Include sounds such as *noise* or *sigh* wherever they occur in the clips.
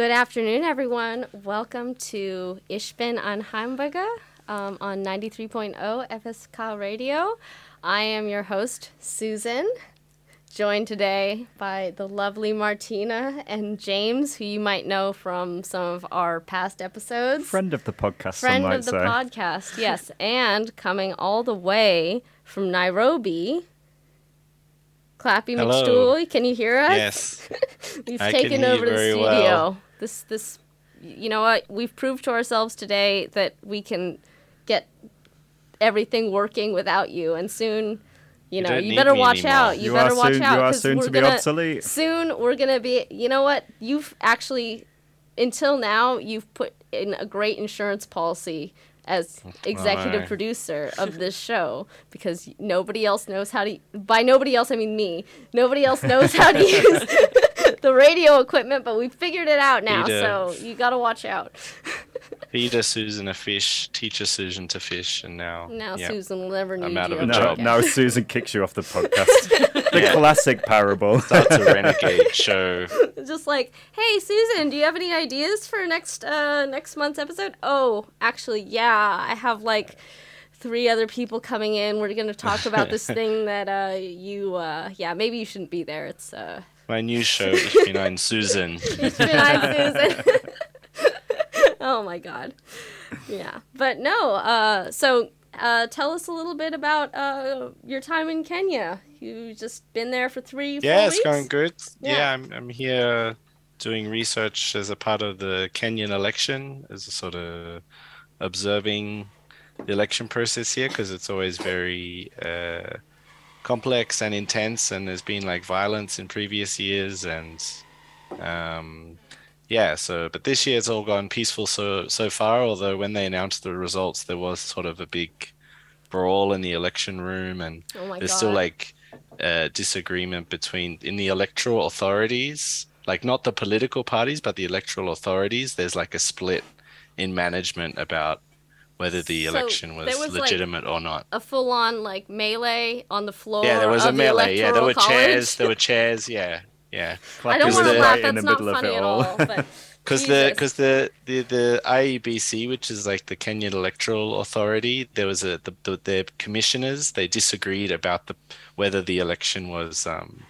Good afternoon, everyone. Welcome to Ich bin ein Hamburger um, on 93.0 FSK Radio. I am your host, Susan, joined today by the lovely Martyna and James, who you might know from some of our past episodes. Friend of the podcast, Friend of the say. podcast, yes. and coming all the way from Nairobi, Klappy Hello. McStooley. Can you hear us? Yes. *laughs* We've I taken over you the studio. well. This this you know what? We've proved to ourselves today that we can get everything working without you and soon you know, don't you better watch anymore. out. You, You better watch soon- out you are soon we're to be gonna, obsolete. Soon we're going to be you know what? You've actually until now you've put in a great insurance policy as executive Alright. producer of this show because nobody else knows how to by nobody else I mean me. Nobody else knows how to *laughs* use *laughs* the radio equipment, but we figured it out now, Peter. so you got to watch out. Feed a Susan a fish, teach a Susan to fish, and now. Now yeah. Susan will never need I'm out you. of a No, job. now Susan kicks you off the podcast. *laughs* the classic parable. *laughs* That's a renegade show. Just like, hey Susan, do you have any ideas for next uh next month's episode? Oh, actually, yeah, I have like three other people coming in. We're gonna talk about this thing that uh you uh yeah maybe you shouldn't be there. It's uh My new show, Ich bin ein Susan. on Susan. *laughs* oh my god, yeah, but no. Uh, so uh, tell us a little bit about uh your time in Kenya. You've just been there for three. Yeah, it's weeks? going good. Yeah. Yeah, I'm, I'm here doing research as a part of the Kenyan election, as a sort of observing the election process here, because it's always very uh, complex and intense, and there's been like violence in previous years, and um, yeah. So, but this year it's all gone peaceful so so far. Although when they announced the results, there was sort of a big brawl in the election room, and Oh there's god. still like uh, disagreement between in the electoral authorities, like not the political parties, but the electoral authorities. There's like a split in management about whether the So election was, was, like, legitimate or not. a full on like melee on the floor. Yeah, there was a the melee. Yeah, there were chairs. There were chairs. Yeah, yeah. *laughs* I don't want to laugh. right in That's the not middle of funny it at all. Because *laughs* the because the, the the IEBC, which is like the Kenyan Electoral Authority, there was a the, the their commissioners. They disagreed about the whether the election was um,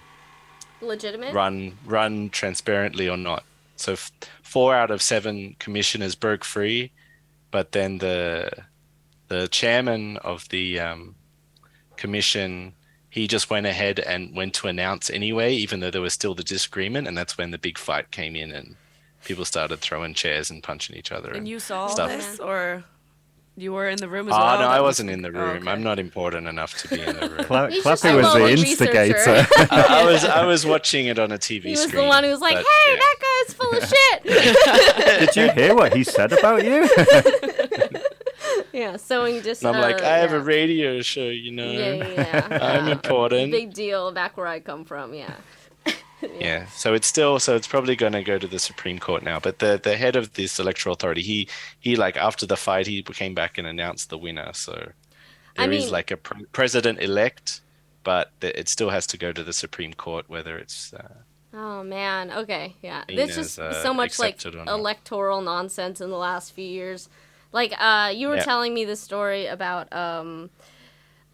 legitimate. run run transparently or not. So f- four out of seven commissioners broke free, but then the the chairman of the um, commission he just went ahead and went to announce anyway, even though there was still the disagreement, and that's when the big fight came in and people started throwing chairs and punching each other. And you saw all stuff. this, or you were in the room as Oh well? no, I was- wasn't in the oh, room. okay. I'm not important enough to be in the room. *laughs* Cla- Klappy was the instigator. *laughs* I, I was I was watching it on a TV he was screen. the one who was like, but, "Hey, yeah. that guy's full of shit." *laughs* Did you hear what he said about you? *laughs* yeah, sowing dis. And I'm like, uh, I have yeah. a radio show, you know. Yeah, yeah, yeah. *laughs* I'm yeah. important. Big deal back where I come from. Yeah. Yeah. So it's still so it's probably going to go to the Supreme Court now. But the the head of this electoral authority, he he like after the fight, he came back and announced the winner. So I there is mean- like a pre- president elect, but the, it still has to go to the Supreme Court whether it's. Uh, Oh man. Okay. Yeah. As, just uh, so much like accepted or not. electoral nonsense in the last few years. Like uh you were Yeah. telling me this story about um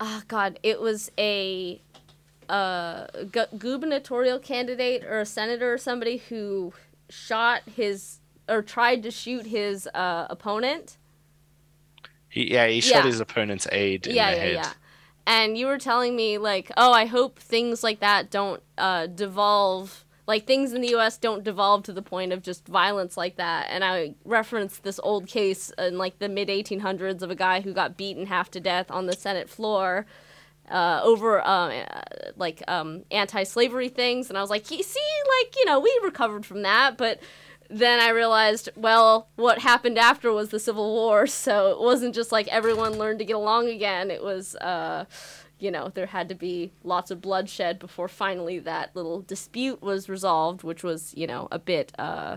oh god, it was a uh gu- gubernatorial candidate or a senator or somebody who shot his or tried to shoot his uh opponent. he yeah he shot Yeah. his opponent's aide in yeah, the yeah, head. yeah. And you were telling me like, oh, I hope things like that don't uh, devolve. Like things in the U.S. don't devolve to the point of just violence like that. And I referenced this old case in like the mid 1800s of a guy who got beaten half to death on the Senate floor uh, over uh, uh, like um, anti-slavery things, and I was like, see, like you know, we recovered from that, but then I realized, well, what happened after was the Civil War, *laughs* so it wasn't just like everyone learned to get along again. It was, uh, you know, there had to be lots of bloodshed before finally that little dispute was resolved, which was, you know, a bit. Uh,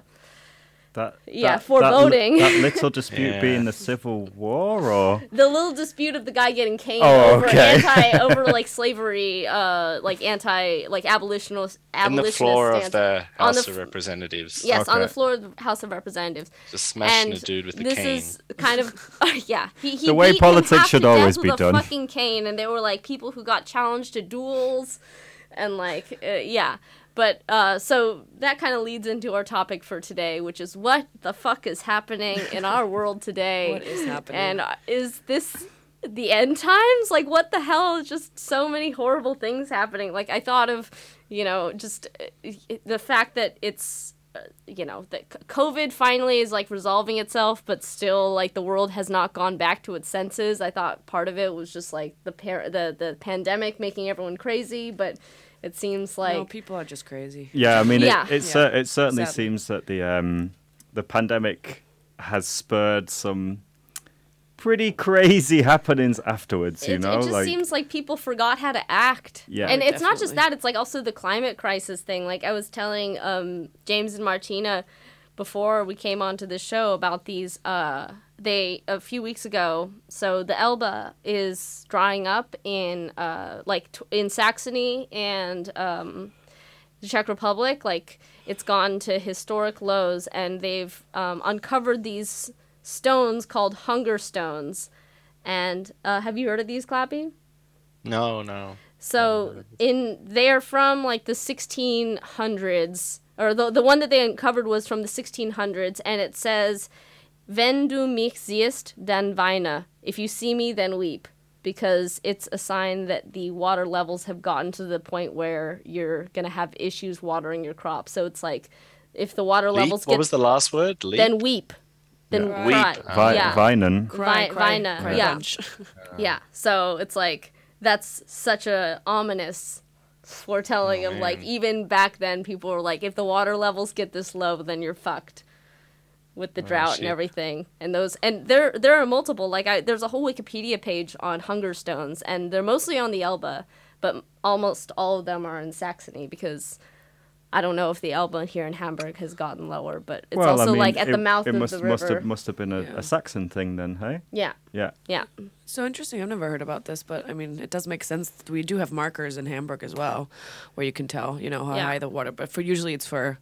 That, Yeah, that, foreboding. That, li- that little dispute Yeah. *laughs* being the Civil War, or the little dispute of the guy getting caned Oh, over okay. anti *laughs* over like slavery, uh, like anti like abolitionist In abolitionist the floor stance. of the House the of Representatives. Yes, on the floor of the House of Representatives. Just smashing and a dude with the this cane. This is kind of *laughs* yeah. He, he The way beat politics should always with be a done. Fucking cane, and they were like people who got challenged to duels, and like uh, yeah. But uh, so that kind of leads into our topic for today, which is what the fuck is happening in our *laughs* world today? What is happening? And uh, is this the end times? Like, what the hell? Just so many horrible things happening. Like, I thought of, you know, just uh, the fact that it's, uh, you know, that COVID finally is like resolving itself, but still, like, the world has not gone back to its senses. I thought part of it was just like the par- the the pandemic making everyone crazy, but it seems like no, people are just crazy. yeah, I mean, Yeah. it it, Yeah. cer- it certainly Sadly. seems that the um the pandemic has spurred some pretty crazy *laughs* happenings afterwards. You it, know, it just like seems like people forgot how to act. Yeah. and it's not just that; it's like also the climate crisis thing. Like I was telling um, James and Martyna before we came onto the show about these. Uh, they a few weeks ago. So the Elbe is drying up in uh, like t- in Saxony and. Um, the Czech Republic, like it's gone to historic lows, and they've um, uncovered these stones called hunger stones. And uh, have you heard of these, Klappy? no, no. So in they're from like the 1600s, or the the one that they uncovered was from the 1600s, and it says, "Wenn du mich siehst, dann weine. If you see me, then weep." Because it's a sign that the water levels have gotten to the point where you're gonna have issues watering your crops. So it's like, if the water Leap? levels What was the last word? Leap? then weep, then Yeah. Weep. cry. Vi- yeah. Vinen. Cry, Vi- cry, Vina, cry yeah. bunch. *laughs* Yeah. So it's like that's such a ominous foretelling of like man. even back then people were like if the water levels get this low then you're fucked with the oh, drought and everything and those and there there are multiple like I there's a whole Wikipedia page on hunger stones and they're mostly on the Elbe but almost all of them are in Saxony because I don't know if the Elbe here in Hamburg has gotten lower but it's well, also I mean, like at it, the mouth it of must, the must river have must have been a, Yeah. a Saxon thing then, hey? yeah Yeah. yeah So interesting. I've never heard about this, but I mean, it does make sense. We do have markers in Hamburg as well, where you can tell, you know, how Yeah. high the water. But for usually, it's for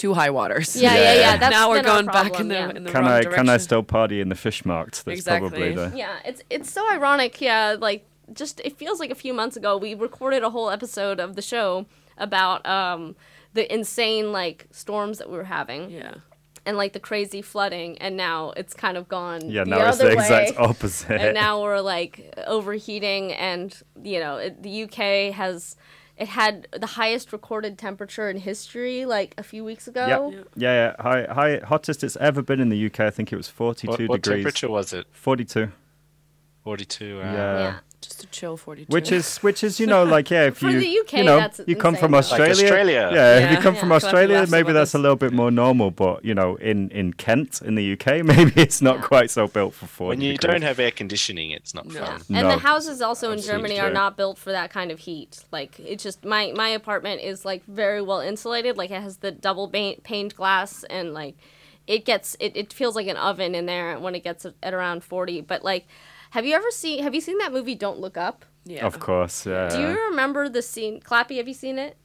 too high waters. yeah yeah yeah, that's now we're been our going back in the yeah. in the Can wrong I direction. can I still party in the fish market? That's probably the Yeah, it's it's so ironic. Yeah, like just it feels like a few months ago we recorded a whole episode of the show about um the insane like storms that we were having Yeah. and like the crazy flooding and now it's kind of gone yeah. the Now it's other the exact opposite. and now we're like overheating and you know it, the UK has it had the highest recorded temperature in history like a few weeks ago. yeah, yeah, yeah. High, high, hottest it's ever been in the UK. I think it was forty-two what, what degrees. temperature was it? Forty-two. 42. Uh, Yeah. Yeah. Just a chill 42. Which is, *laughs* which is, you know, like yeah, if you, the UK, you know, that's you come from. Australia, Like Australia. yeah, if you come Yeah. from Australia, maybe that's a little bit more normal. But you know, in in Kent, in the UK, *laughs* maybe it's not Yeah. quite so built for forty. When you degrees. don't have air conditioning, it's not No. Yeah. fun. And No. the houses also in Absolutely Germany are not built for that kind of heat. Like it's just my my apartment is like very well insulated. Like it has the double ba- paned glass and like it gets it, it feels like an oven in there when it gets at around 40. But like have you ever seen have you seen that movie Don't Look Up? yeah. Of course, yeah. Do you remember the scene Klappy, have you seen it?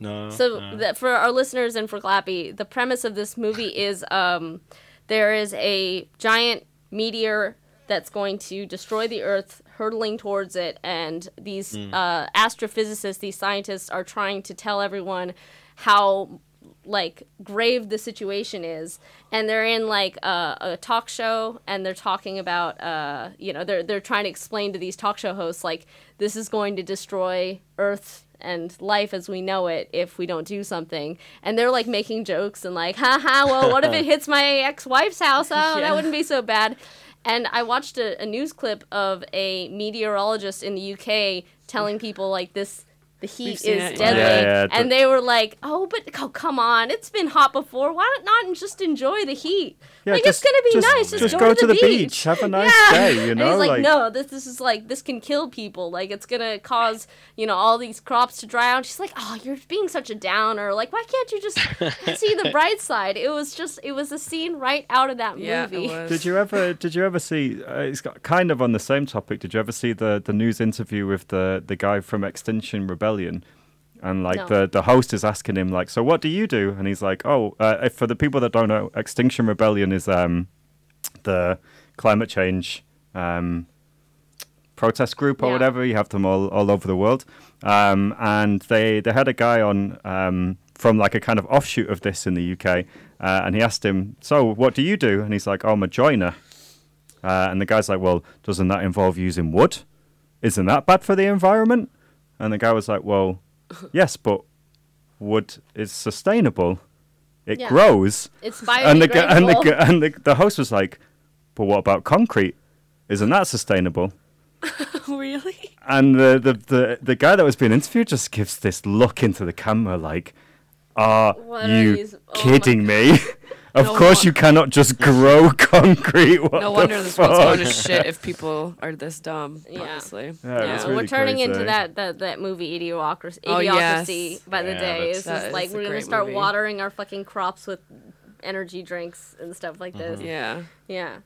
No. So no. that for our listeners and for Klappy, the premise of this movie *laughs* is um, there is a giant meteor that's going to destroy the Earth, hurtling towards it, and these uh, astrophysicists, these scientists, are trying to tell everyone how like grave the situation is and they're in like a, a talk show and they're talking about uh you know they're they're trying to explain to these talk show hosts like this is going to destroy earth and life as we know it if we don't do something. And they're like making jokes and like haha well what if it *laughs* hits my ex-wife's house? Oh that wouldn't be so bad. And I watched a, a news clip of a meteorologist in the UK telling people like this the heat is it, deadly. yeah. Yeah, and they were like, "Oh, but oh, come on, it's been hot before. Why not just enjoy the heat? Yeah, like just- it's gonna be just- nice. Just, just go, go to the, beach. Have a *laughs* nice Yeah. day, you And know, he's like, like- no, this this is like this can kill people. Like it's gonna cause you know all these crops to dry out. She's like, oh, you're being such a downer. Like why can't you just *laughs* see the bright side? It was just it was a scene right out of that Yeah, movie. Did you ever? Did you ever see? Uh, it's got kind of on the same topic. Did you ever see the the news interview with the the guy from Extinction Rebellion? And like No. the the host is asking him like, so what do you do? And he's like, oh, uh, if- for the people that don't know, Extinction Rebellion is um the climate change um protest group or Yeah. whatever. You have them all all over the world. Um, and they they had a guy on um from like a kind of offshoot of this in the UK, uh, and he asked him, so what do you do? And he's like, oh, I'm a joiner. Uh, and the guy's like, well, doesn't that involve using wood? Isn't that bad for the environment? And the guy was like, well, *laughs* yes, but wood is sustainable. It Yeah. grows. It's *laughs* And the, gu- and, the, biodegradable. gu- and the, the host was like, but what about concrete? Isn't that sustainable? *laughs* really? And the, the, the, the guy that was being interviewed just gives this look into the camera like, are What are you oh kidding me? Of No course won- you cannot just grow *laughs* concrete. What No the wonder this world's going to shit if *laughs* people are this dumb. Yeah. Honestly. Yeah, it's So really we're turning into that, that that movie Idiocracy, Oh, Idiocracy yes. by the day. that's- It's just like is a we're gonna start movie. watering our fucking crops with energy drinks and stuff like this. Yeah. Yeah.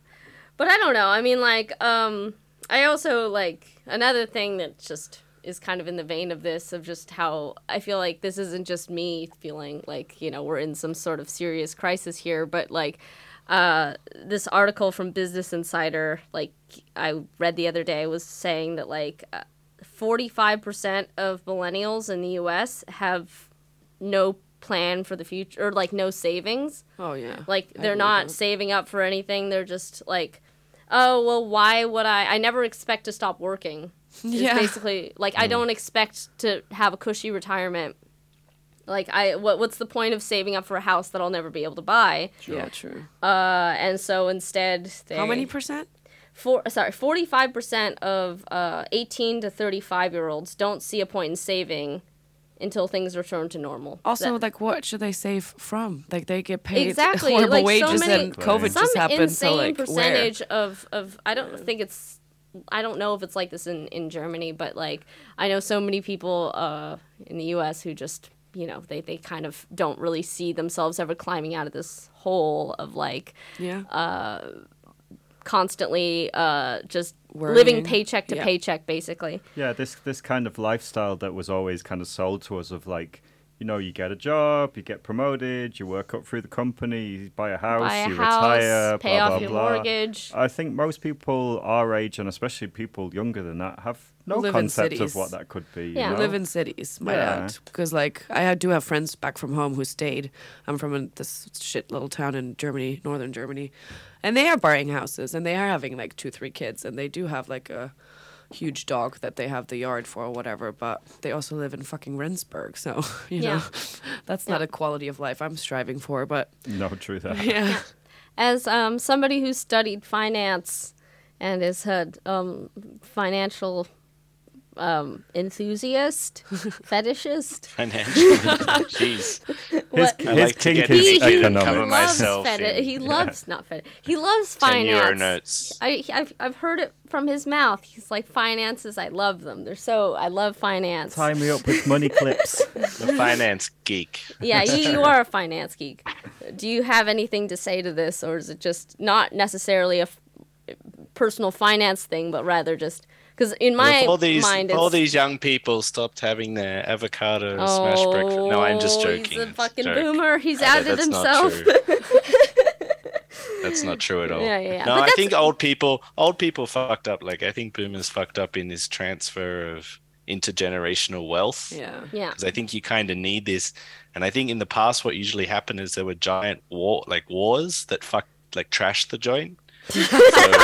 But I don't know. I mean like um I also like another thing that just is kind of in the vein of this of just how I feel like this isn't just me feeling like, you know, we're in some sort of serious crisis here, but like uh, this article from Business Insider, like I read the other day, was saying that like uh, 45% of millennials in the US have no plan for the future or like no savings. Oh yeah. Like they're not that. saving up for anything. They're just like, oh well, why would I? I never expect to stop working. Is Yeah. basically like I don't expect to have a cushy retirement. Like I, what what's the point of saving up for a house that I'll never be able to buy? Yeah, true. Uh, and so instead, they, How many percent? four sorry 45% of uh, 18 to 35 year olds don't see a point in saving until things return to normal Also, That- like, what should they save from? Like, they get paid Exactly, horrible like, so wages, many- and COVID some just happened. insane So, like, where? percentage of of I don't think it's I don't know if it's like this in in Germany, but like I know so many people uh, in the U.S. who just you know they they kind of don't really see themselves ever climbing out of this hole of like Yeah. uh, constantly uh, just Worrying. living paycheck to Yeah. paycheck, basically. Yeah, this this kind of lifestyle that was always kind of sold to us of like, you know, you get a job, you get promoted, you work up through the company, you buy a house, Buy a you house, retire, pay blah off blah your blah. mortgage. I think most people our age and especially people younger than that have no Live concept of what that could be. Yeah. you know? live in cities, my Yeah. dad. Because like I do have friends back from home who stayed. I'm from a, this shit little town in Germany, northern Germany, and they are buying houses and they are having like two, three kids, and they do have like a huge dog that they have the yard for or whatever. But they also live in fucking Rendsburg, so *laughs* you know Yeah. *laughs* that's not a quality of life I'm striving for. But No, true that. yeah, As um, somebody who studied finance and has had um, financial um, enthusiast, *laughs* fetishist. Financial. *laughs* Jeez. His, What- his I like to get is he, he economics. cover loves myself feti- in- He loves not fetish. He loves finance. euro notes. I, I've, I've heard it from his mouth. He's like finances. I love them. They're so. I love finance. Tie me up with money clips. *laughs* The finance geek. Yeah, you, you are a finance geek. Do you have anything to say to this, or is it just not necessarily a f- personal finance thing, but rather just because in my if all these mind, if all these young people stopped having their avocado oh, smash breakfast. No, I'm just Oh, joking. He's a It's fucking joke. boomer. He's outed that's not himself. true. *laughs* That's not true at all. Yeah, yeah, yeah. No, But I that's- think old people old people fucked up. Like I think boomers fucked up in this transfer of intergenerational wealth. yeah. yeah. because I think you kind of need this. And I think in the past, what usually happened is there were giant war, like wars that fucked, like trashed the joint. So,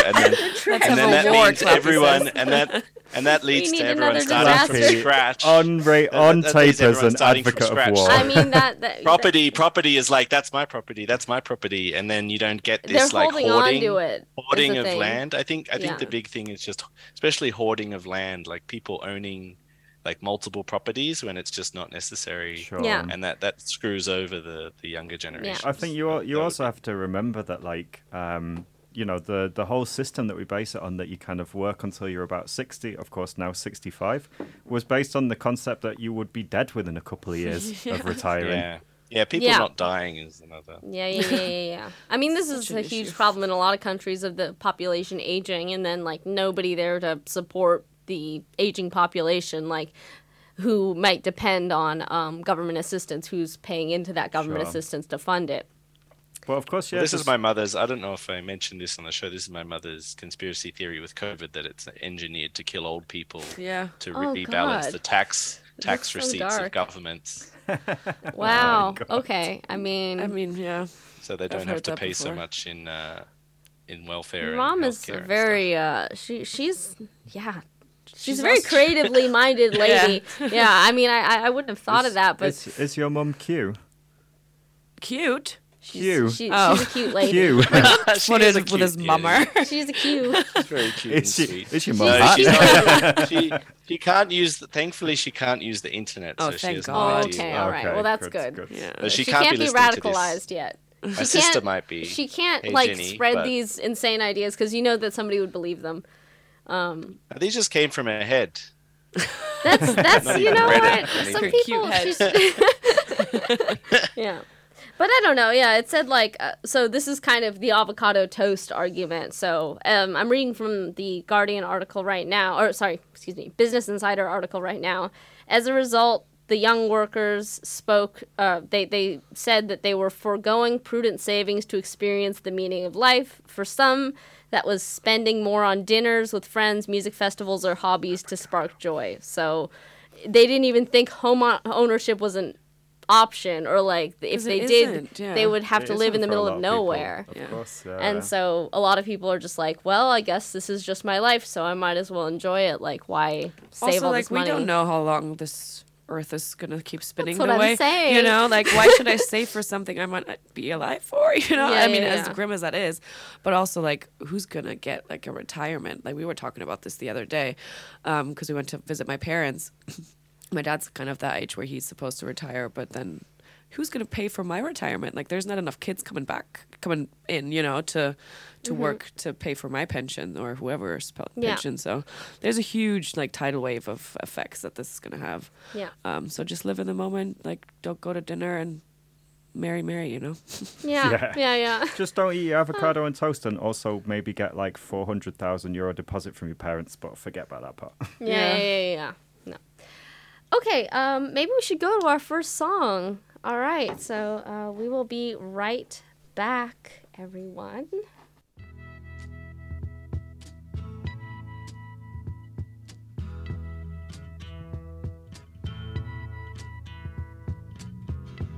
and then, *laughs* and then that war, means everyone, and that, *laughs* and that leads to everyone another starting from scratch. on ra- on that tape as everyone an starting from advocate of scratch. war. I mean that that property, property is like that's my property, that's my property, and then you don't get this like hoarding, on to it. is hoarding of thing. land. I think I think Yeah. the big thing is just, especially hoarding of land, like people owning like multiple properties when it's just not necessary. Sure. Yeah. And that that screws over the the younger generation. I think you al- you also have to remember that like um, you know the the whole system that we base it on that you kind of work until you're about 60 of course now 65 was based on the concept that you would be dead within a couple of years *laughs* of retiring Yeah. Yeah, people Yeah. not dying is another. Yeah, yeah, yeah, yeah, yeah. I mean, this *laughs* is a an huge issue. problem in a lot of countries of the population aging, and then like nobody there to support the aging population, like who might depend on um, government assistance, who's paying into that government Sure. assistance to fund it. Well of course yeah this is my mother's. I don't know if I mentioned this on the show. This is my mother's conspiracy theory with COVID that it's engineered to kill old people Yeah. to Oh, rebalance God. the tax tax so receipts dark. of governments, *laughs* Wow. God. okay. I mean, I mean, yeah. so they don't have heard to that pay so much in uh, in welfare. your and mom is healthcare and very. Uh, she she's yeah. She's, She's a very creatively *laughs* minded lady. yeah. yeah. I mean, I I I wouldn't have thought of that, but is, is your mom cute? Cute. She's, Q. she- Oh. she's a cute lady. Q. She *laughs* *laughs* What is is with cute his mummer? *laughs* She's a cute. She's very cute is she sweet. is your She's- mum No, hot? she's not, she she can't use. The, thankfully, she can't use the internet. Oh, so she thank has God. no Oh, okay, what- all right. Well, that's good, good. Yeah. But she, she can't, can't be be listening to this. radicalized yet. My She sister might be. She can't Hey, like Jenny, spread but- these insane ideas because you know that somebody would believe them. Um, these just came from her head. That's that's you know what it. I mean- some people. cute head. she's- yeah, but I don't know. Yeah, it said like uh, so. This is kind of the avocado toast argument. So um, I'm reading from the Guardian article right now, or sorry, excuse me, Business Insider article right now. As a result. The young workers spoke. Uh, they they said that they were foregoing prudent savings to experience the meaning of life. For some, that was spending more on dinners with friends, music festivals, or hobbies to spark joy. So they didn't even think home ownership was an option, or like if they did, yeah. they would have It to live in the middle lot of people, nowhere. Of Yeah. course, yeah. And so a lot of people are just like, well, I guess this is just my life, so I might as well enjoy it. Like, why save also, all like this money? we don't know how long this Earth is gonna keep spinning what the I'm way. saying. You know, like why should I save for something I might not be alive for? *laughs* You know, Yeah, I mean, yeah, as yeah. grim as that is, but also like who's gonna get like a retirement? Like we were talking about this the other day, um, because we went to visit my parents. *laughs* my dad's kind of that age where he's supposed to retire, but then who's going to pay for my retirement? Like, there's not enough kids coming back, coming in, you know, to to work to pay for my pension or whoever's pe- Mm-hmm. Yeah. pension. So there's a huge like tidal wave of effects that this is going to have. Yeah. Um, so just live in the moment. Like, don't go to dinner and marry, marry. You know. *laughs* Yeah, Yeah. yeah, yeah. Just don't eat your avocado and toast, and also maybe get like four hundred thousand euro deposit from your parents. But forget about that part. *laughs* Yeah, yeah, yeah, yeah, yeah. No. Okay, um, maybe we should go to our first song. All right, so uh, we will be right back, everyone.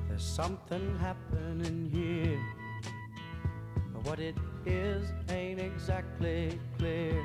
There's something happening here. But what it is ain't exactly clear.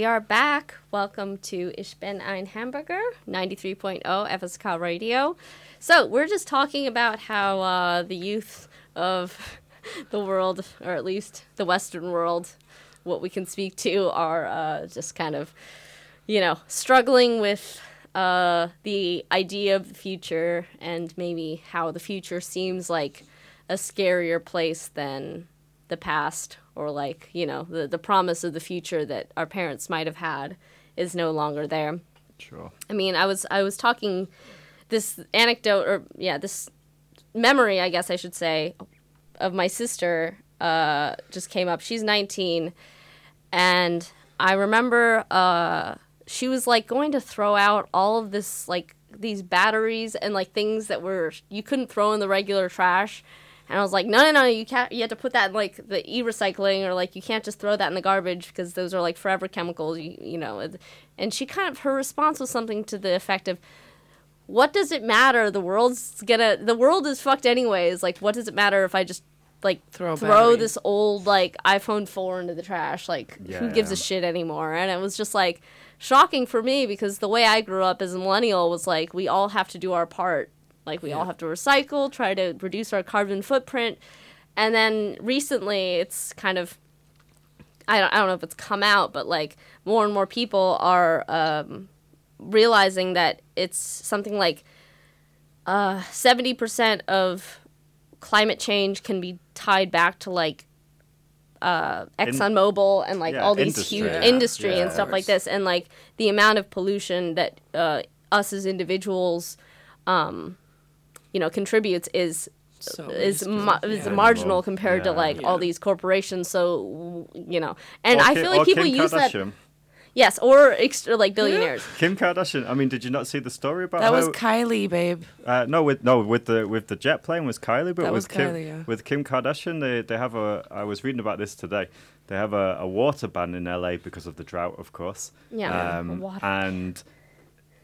we are back. Welcome to Ich bin ein Hamburger, 93.0 FSK Radio. So, we're just talking about how uh, the youth of *laughs* the world, or at least the Western world, what we can speak to, are uh, just kind of, you know, struggling with uh, the idea of the future and maybe how the future seems like a scarier place than the past or like you know the, the promise of the future that our parents might have had is no longer there Sure. I mean, I was I was talking this anecdote or yeah, this memory, I guess I should say, of my sister uh, just came up. She's 19, and I remember uh, she was like going to throw out all of this like these batteries and like things that were you couldn't throw in the regular trash. And I was like, no, no, no, you can't. You have to put that in like the e-recycling, or like you can't just throw that in the garbage because those are like forever chemicals. You, you know. And she kind of her response was something to the effect of, "What does it matter? The world's gonna, the world is fucked anyways. Like, what does it matter if I just like Throw throw this old like iPhone four into the trash? Like, who gives a shit anymore?" And it was just like shocking for me because the way I grew up as a millennial was like we all have to do our part. Like we all have to recycle, try to reduce our carbon footprint. And then recently it's kind of I don't, I don't know if it's come out, but like more and more people are um, realizing that it's something like uh, 70% of climate change can be tied back to like uh, ExxonMobil and like yeah, all these industry. huge Yeah. industry Yeah. and stuff like this. And like the amount of pollution that uh, us as individuals, um, you know, contributes is So is ma- is Yeah. marginal Minimal. compared to Yeah. like all these corporations. So you know, and Or I Ki- feel like people Kim use that. Yes, or extra like billionaires. Kim Kardashian. I mean, did you not see the story about That how? was Kylie, babe. Uh, no, with no with the with the jet plane was Kylie, but That with was Kim Kylie, yeah. with Kim Kardashian, they they have a. I was reading about this today. They have a, a water ban in LA because of the drought, of course. Yeah, Um, water. and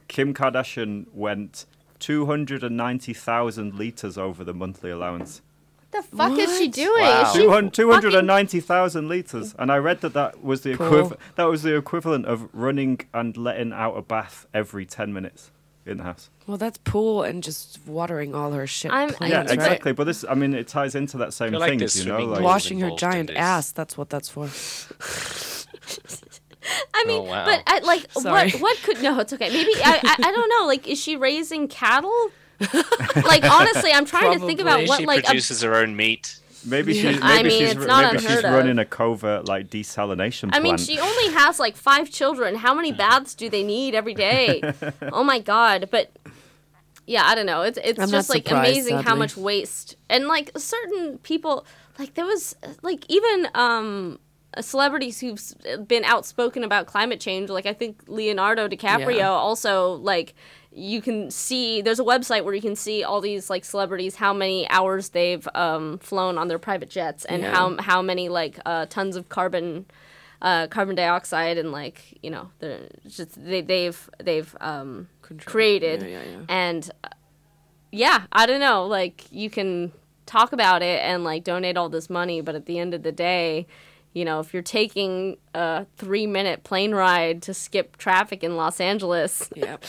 Kim Kardashian went two hundred and ninety thousand liters over the monthly allowance. What the fuck is she doing? Wow. Is she Two fucking- 290,000 liters, and I read that that was the Cool. equiv- that was the equivalent of running and letting out a bath every 10 minutes in the house. Well, that's pool and just watering all her shit I'm- plants, yeah, right? exactly. But this, I mean, it ties into that same feel like thing, there's you know. swimming Like, Washing her giant ass. That's what that's for. *laughs* I mean, Oh, wow. but I, like, Sorry. what? What could? No, it's okay. Maybe I, I. I don't know. Like, is she raising cattle? *laughs* like, honestly, I'm trying to think about what she like. a- produces her own meat. maybe Yeah. she's, maybe I mean, she's, it's not maybe she's running a covert like desalination Plant. I mean, she only has like five children. How many baths do they need every day? *laughs* oh my god! But yeah, I don't know. It's it's I'm just like surprised, amazing how much waste and like certain people. Like there was like even um celebrities who've been outspoken about climate change. Like I think Leonardo DiCaprio Yeah. also like. You can see there's a website where you can see all these like celebrities how many hours they've um, flown on their private jets and Yeah. how how many like uh, tons of carbon uh, carbon dioxide and like you know they're just they, they've they've um, created yeah, yeah. and uh, yeah I don't know like you can talk about it and like donate all this money but at the end of the day you know if you're taking a three minute plane ride to skip traffic in Los Angeles Yeah. *laughs*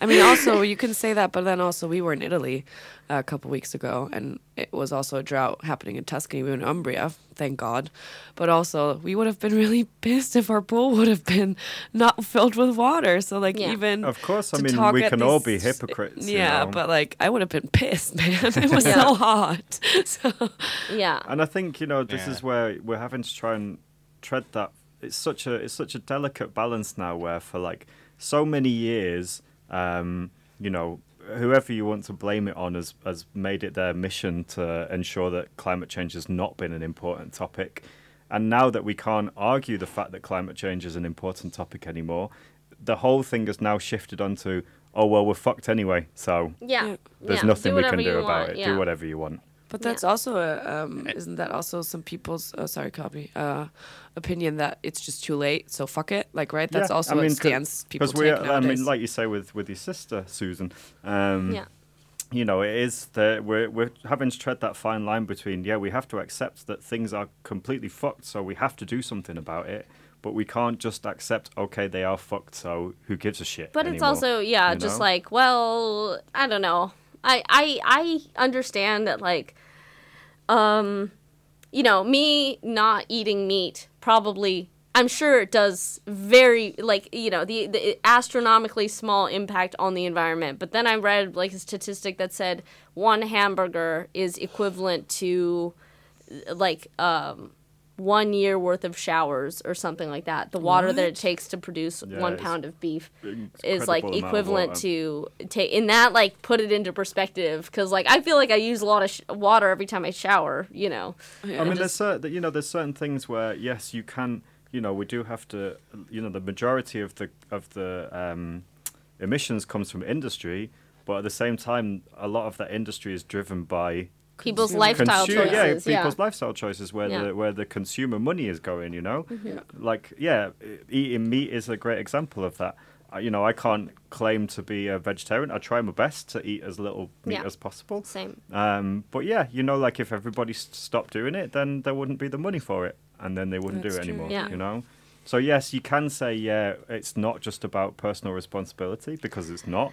I mean, also you can say that, but then also we were in Italy uh, a couple weeks ago, and it was also a drought happening in Tuscany. We were in Umbria, thank God. But also, we would have been really *laughs* pissed if our pool would have been not filled with water. So, like, Yeah. even Of course, I mean, we at can all these- be hypocrites. you Yeah, know. but like, I would have been pissed, *laughs* man. It was Yeah. so hot. *laughs* So, yeah And I think you know this Yeah. is where we're having to try and tread that. It's such a it's such a delicate balance now, where for like so many years, um, you know, whoever you want to blame it on has has made it their mission to ensure that climate change has not been an important topic. And now that we can't argue the fact that climate change is an important topic anymore, the whole thing has now shifted onto, oh well, we're fucked anyway, so yeah, Yeah. there's yeah. nothing we can do about want, it. yeah. Do whatever you want. But Yeah. that's also a um, isn't that also some people's oh sorry copy uh, opinion that it's just too late so fuck it like right that's Yeah, also I mean, a stance people Because take we, nowadays. I mean, like you say with with your sister Susan, um, yeah you know, it is that we're we're having to tread that fine line between yeah, we have to accept that things are completely fucked, so we have to do something about it, but we can't just accept okay, they are fucked, so who gives a shit? But it's also yeah, you just know? like well, I don't know. I I I understand that like, um, you know, me not eating meat probably I'm sure it does very like you know the the astronomically small impact on the environment. But then I read like a statistic that said one hamburger is equivalent to like um one year worth of showers or something like that. The water that it takes to produce Yeah, one it's pound of beef is like equivalent to take in that like put it into perspective because like I feel like I use a lot of sh- water every time I shower. You know. I mean, there's certain, you know, there's certain things where yes, you can, you know, we do have to, you know, the majority of the of the um, emissions comes from industry, but at the same time, a lot of that industry is driven by People's Consumer- lifestyle consumer, choices. yeah, Yeah. people's lifestyle choices where Yeah. Mm-hmm. the where the consumer money is going. You know, like yeah, e- eating meat is a great example of that. Uh, You know, I can't claim to be a vegetarian. I try my best to eat as little meat Yeah. as possible. Same. Um, but yeah, you know, like if everybody s- stopped doing it, then there wouldn't be the money for it, and then they wouldn't do it true. anymore. Yeah. You know. So yes, you can say yeah, it's not just about personal responsibility because it's not,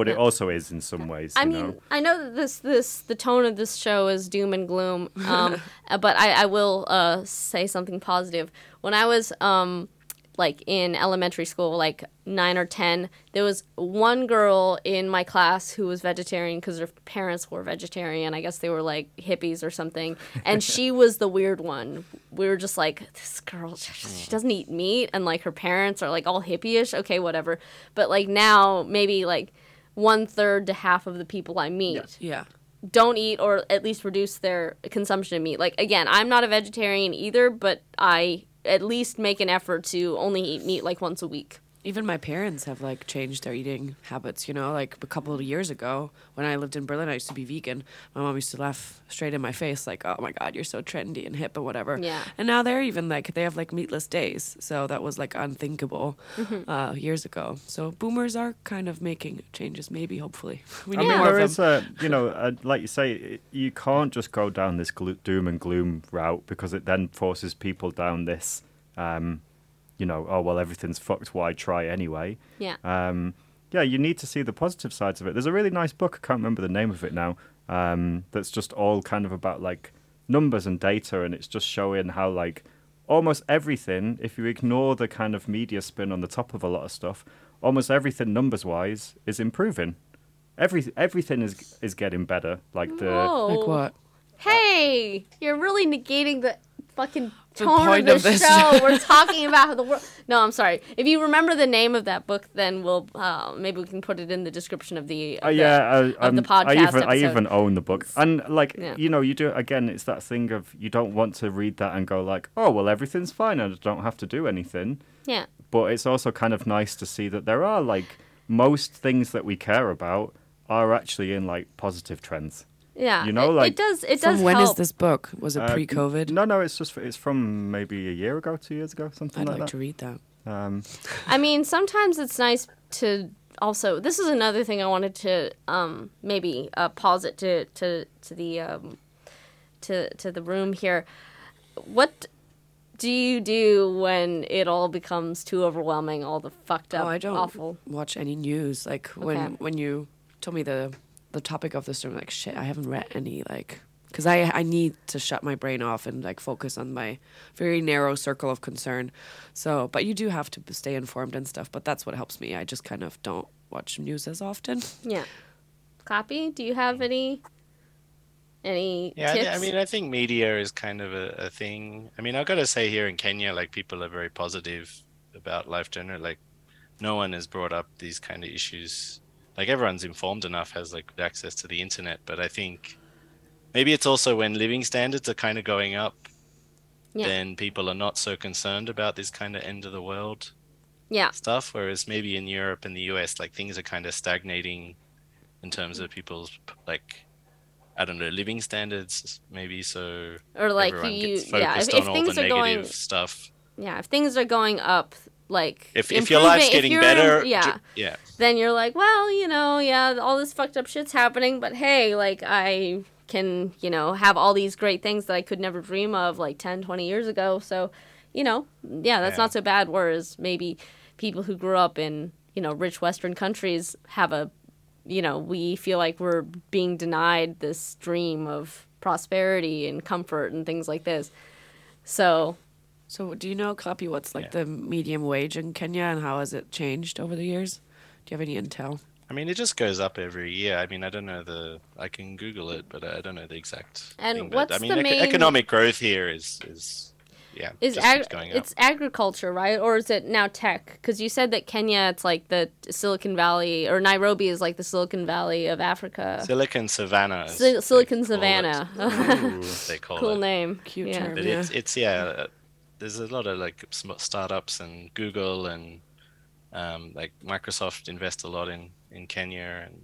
but it also is in some ways. I you mean, know? I know that this this the tone of this show is doom and gloom, *laughs* um, uh, but I, I will uh, say something positive. When I was um, like in elementary school, like nine or ten, there was one girl in my class who was vegetarian because her parents were vegetarian. I guess they were like hippies or something, and she *laughs* was the weird one. We were just like, this girl, she doesn't eat meat, and like her parents are like all hippie-ish. Okay, whatever. But like now, maybe like one third to half of the people I meet Yeah. don't eat or at least reduce their consumption of meat. Like again, I'm not a vegetarian either, but I at least make an effort to only eat meat like once a week. Even my parents have like changed their eating habits, you know, like a couple of years ago when I lived in Berlin, I used to be vegan. My mom used to laugh straight in my face, like, oh my God, you're so trendy and hip and whatever. Yeah. And now they're even like, they have like meatless days. So that was like unthinkable Mm-hmm. uh, years ago. So boomers are kind of making changes, maybe, hopefully. *laughs* We I need mean, more there of is them. a, you know, uh, like you say, it, you can't just go down this glo- doom and gloom route because it then forces people down this, um, you know, oh well, everything's fucked. Why try anyway? Yeah. Um, yeah, you need to see the positive sides of it. There's a really nice book. I can't remember the name of it now. Um, that's just all kind of about like numbers and data, and it's just showing how like almost everything, if you ignore the kind of media spin on the top of a lot of stuff, almost everything numbers wise is improving. Every everything is is getting better. Like the Whoa. Like what? Hey, you're really negating the fucking The tone point of of this this show. show. *laughs* We're talking about the world. No, I'm sorry. If you remember the name of that book, then we'll uh, maybe we can put it in the description of the. Uh, of the- yeah, I, of the podcast I even I even own the book, and like Yeah. you know, you do again. It's that thing of you don't want to read that and go like, oh well, everything's fine, and I don't have to do anything. Yeah. But it's also kind of nice to see that there are like most things that we care about are actually in like positive trends. Yeah. You know, it, like- it does. It does From when is help. this book? Was it Uh, pre COVID? No, no, it's just it's from maybe a year ago, two years ago, something I'd like, like that. to read that. Um, I mean, sometimes it's nice to also. This is another thing I wanted to um, maybe uh, pause it to to to the um, to to the room here. What do you do when it all becomes too overwhelming? All the fucked up, oh, I don't awful. watch any news. Like when Okay. when you told me the the topic of this, I'm like, shit, I haven't read any like because I I need to shut my brain off and like focus on my very narrow circle of concern. So, but you do have to stay informed and stuff. But that's what helps me. I just kind of don't watch news as often. Yeah. Klappy. Do you have any any Yeah, I, tips? thi- I mean, I think media is kind of a, a thing. I mean, I've got to say here in Kenya, like people are very positive about life generally. Like, no one has brought up these kind of issues. Like everyone's informed enough, has like access to the internet. But I think maybe it's also when living standards are kind of going up, Yeah. then people are not so concerned about this kind of end of the world yeah. stuff. Whereas maybe in Europe and the US, like things are kind of stagnating in terms of people's like I don't know living standards maybe. So Or like you, yeah. If, if things the are negative going, stuff. yeah, if things are going up, like If if your life's getting better, yeah. yeah, then you're like, well, you know, yeah, all this fucked up shit's happening, but hey, like I can, you know, have all these great things that I could never dream of like 10, 20 years ago. So, you know, yeah, that's Yeah. not so bad. Whereas maybe people who grew up in, you know, rich Western countries have a, you know, we feel like we're being denied this dream of prosperity and comfort and things like this. So, So, do you know, Klappy, what's like Yeah. the medium wage in Kenya and how has it changed over the years? Do you have any intel? I mean, it just goes up every year. I mean, I don't know the. I can Google it, but I don't know the exact. And thing, but, what's I mean, the eco- main- economic growth here is is yeah. Is just ag- keeps going up. it's agriculture, right? Or is it now tech? Because you said that Kenya, it's like the Silicon Valley, or Nairobi is like the Silicon Valley of Africa. Silicon Savannah. as Sil- they Silicon call it. Savannah. They call cool it. name. Cute yeah. term. But Yeah. it's it's yeah. There's a lot of like startups and Google and um, like Microsoft invest a lot in in Kenya and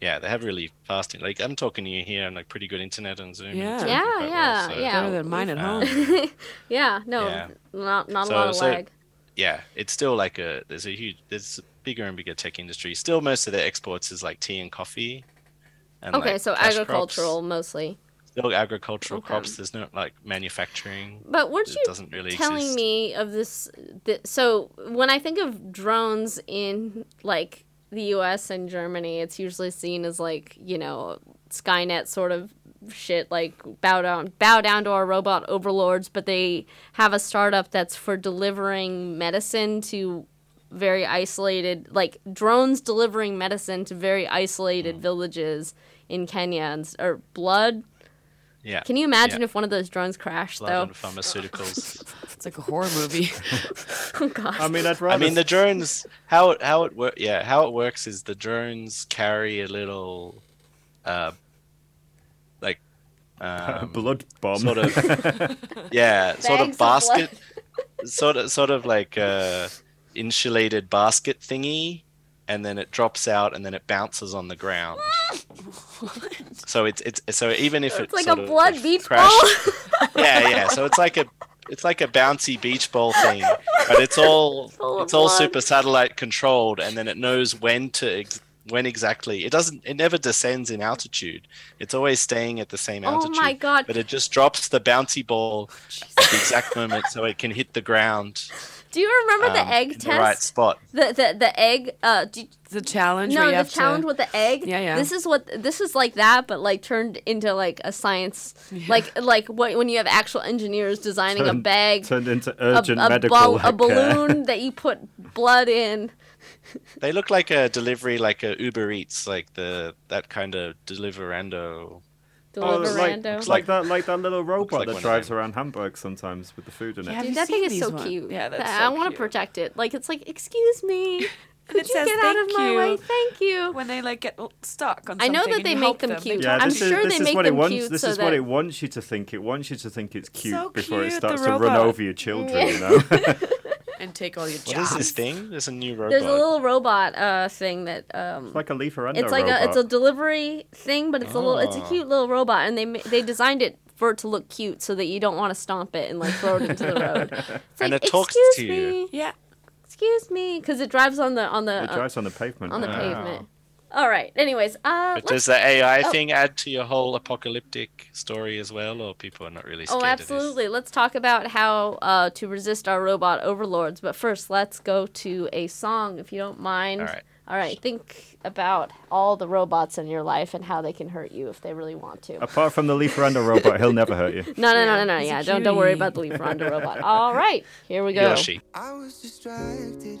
yeah, they have really fast. in- Like I'm talking to you here on like pretty good internet on Zoom. and Yeah. Yeah, well, yeah, so- yeah. Better than mine at Um, home. *laughs* yeah, no, Yeah. not not So- a lot of so- lag. yeah, it's still like a there's a huge there's a bigger and bigger tech industry. Still, most of their exports is like tea and coffee. And Okay, like so cash crops. agricultural mostly. Still agricultural Okay. crops. There's no like manufacturing. But weren't It you doesn't really telling exist. me of this? Th- so when I think of drones in like the U.S. and Germany, it's usually seen as like you know Skynet sort of shit, like bow down, bow down to our robot overlords. But they have a startup that's for delivering medicine to very isolated, like drones delivering medicine to very Mm. isolated villages in Kenya and or blood. Yeah. Can you imagine Yeah. if one of those drones crashed Blood though? and pharmaceuticals. *laughs* It's like a horror movie. *laughs* Oh god. I mean, I'd rather. I mean, the drones. How it how it work? Yeah, how it works is the drones carry a little, uh, like, um, blood bomb. sort of *laughs* yeah, sort Bags of of basket, sort of sort of like a insulated basket thingy, and then it drops out, and then it bounces on the ground. So it's it's so even if It's it like a blood beach crashed- ball. *laughs* yeah, yeah. So it's like a it's like a bouncy beach ball thing, but it's all *laughs* Full it's all blood. super satellite controlled, and then it knows when to ex- when exactly. It doesn't. It never descends in altitude. It's always staying at the same Oh altitude. my god. But it just drops the bouncy ball at the *laughs* exact moment so it can hit the ground Do you remember the um, egg in test? the right spot. The the the egg. Uh, do you- the challenge no, the challenge to. with the egg. Yeah, yeah. This is what this is like that, but like turned into like a science, like like what when you have actual engineers designing a bag, Turned into a, urgent a, medical ball- a care. balloon *laughs* that you put blood in. They look like a delivery, like a Uber Eats, like the that kind of deliverando. Oh, it's like, like that, like that little robot like that drives around Hamburg sometimes with the food in it. Yeah. Have Dude, you that thing is so ones? cute. Yeah, that's I so want to protect it. Like it's like, excuse me, *laughs* could It you says get out of my you. way? Thank you. when they like get stuck on I know that they make help them cute. Yeah, I'm this sure is, they this make is what it them wants. cute This so is what it wants you to think. It wants you to think it's cute So before it cute, the starts to run over your children. You know. *laughs* *laughs* and take all your jobs. is this thing? There's a new robot. There's a little robot uh thing that um like a leaf or it's like robot. a it's a delivery thing, but it's a little it's a Oh. cute little robot, and they they designed it for it to look cute so that you don't want to stomp it and like throw it into the *laughs* road. It's And like, it talks excuse to you. me, Yeah. excuse me, because it drives on the on the it uh, drives on the pavement. on the yeah. pavement. All right. Anyways, uh, But does the AI oh. thing add to your whole apocalyptic story as well, or people are not really scared Oh, of this? absolutely. Let's talk about how uh, to resist our robot overlords. But first, let's go to a song, if you don't mind. All right. All right. Think about all the robots in your life and how they can hurt you if they really want to. Apart from the Lieferando robot, he'll never hurt you. No, no, no, Yeah, no, no. Yeah, don't don't worry about the Lieferando robot. All right, here we go. Yoshi. I was distracted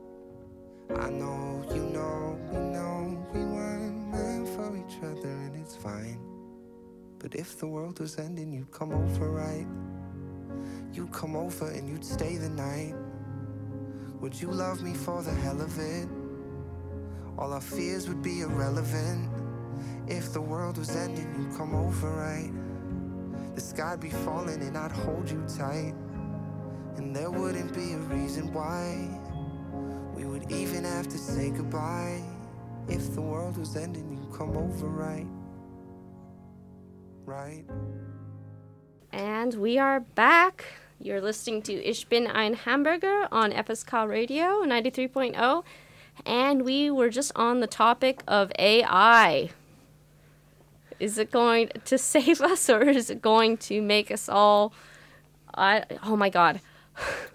I know you know we know we weren't meant for each other and it's fine. But if the world was ending, you'd come over, right? You'd come over and you'd stay the night. Would you love me for the hell of it? All our fears would be irrelevant. If the world was ending, you'd come over, right? The sky'd be falling and I'd hold you tight. And there wouldn't be a reason why. We would even have to say goodbye. If the world was ending, you'd come over, right? Right? And we are back. You're listening to Ich bin ein Hamburger on FSK Radio 93.0. And we were just on the topic of AI. Is it going to *laughs* save us or is it going to make us all I oh my god.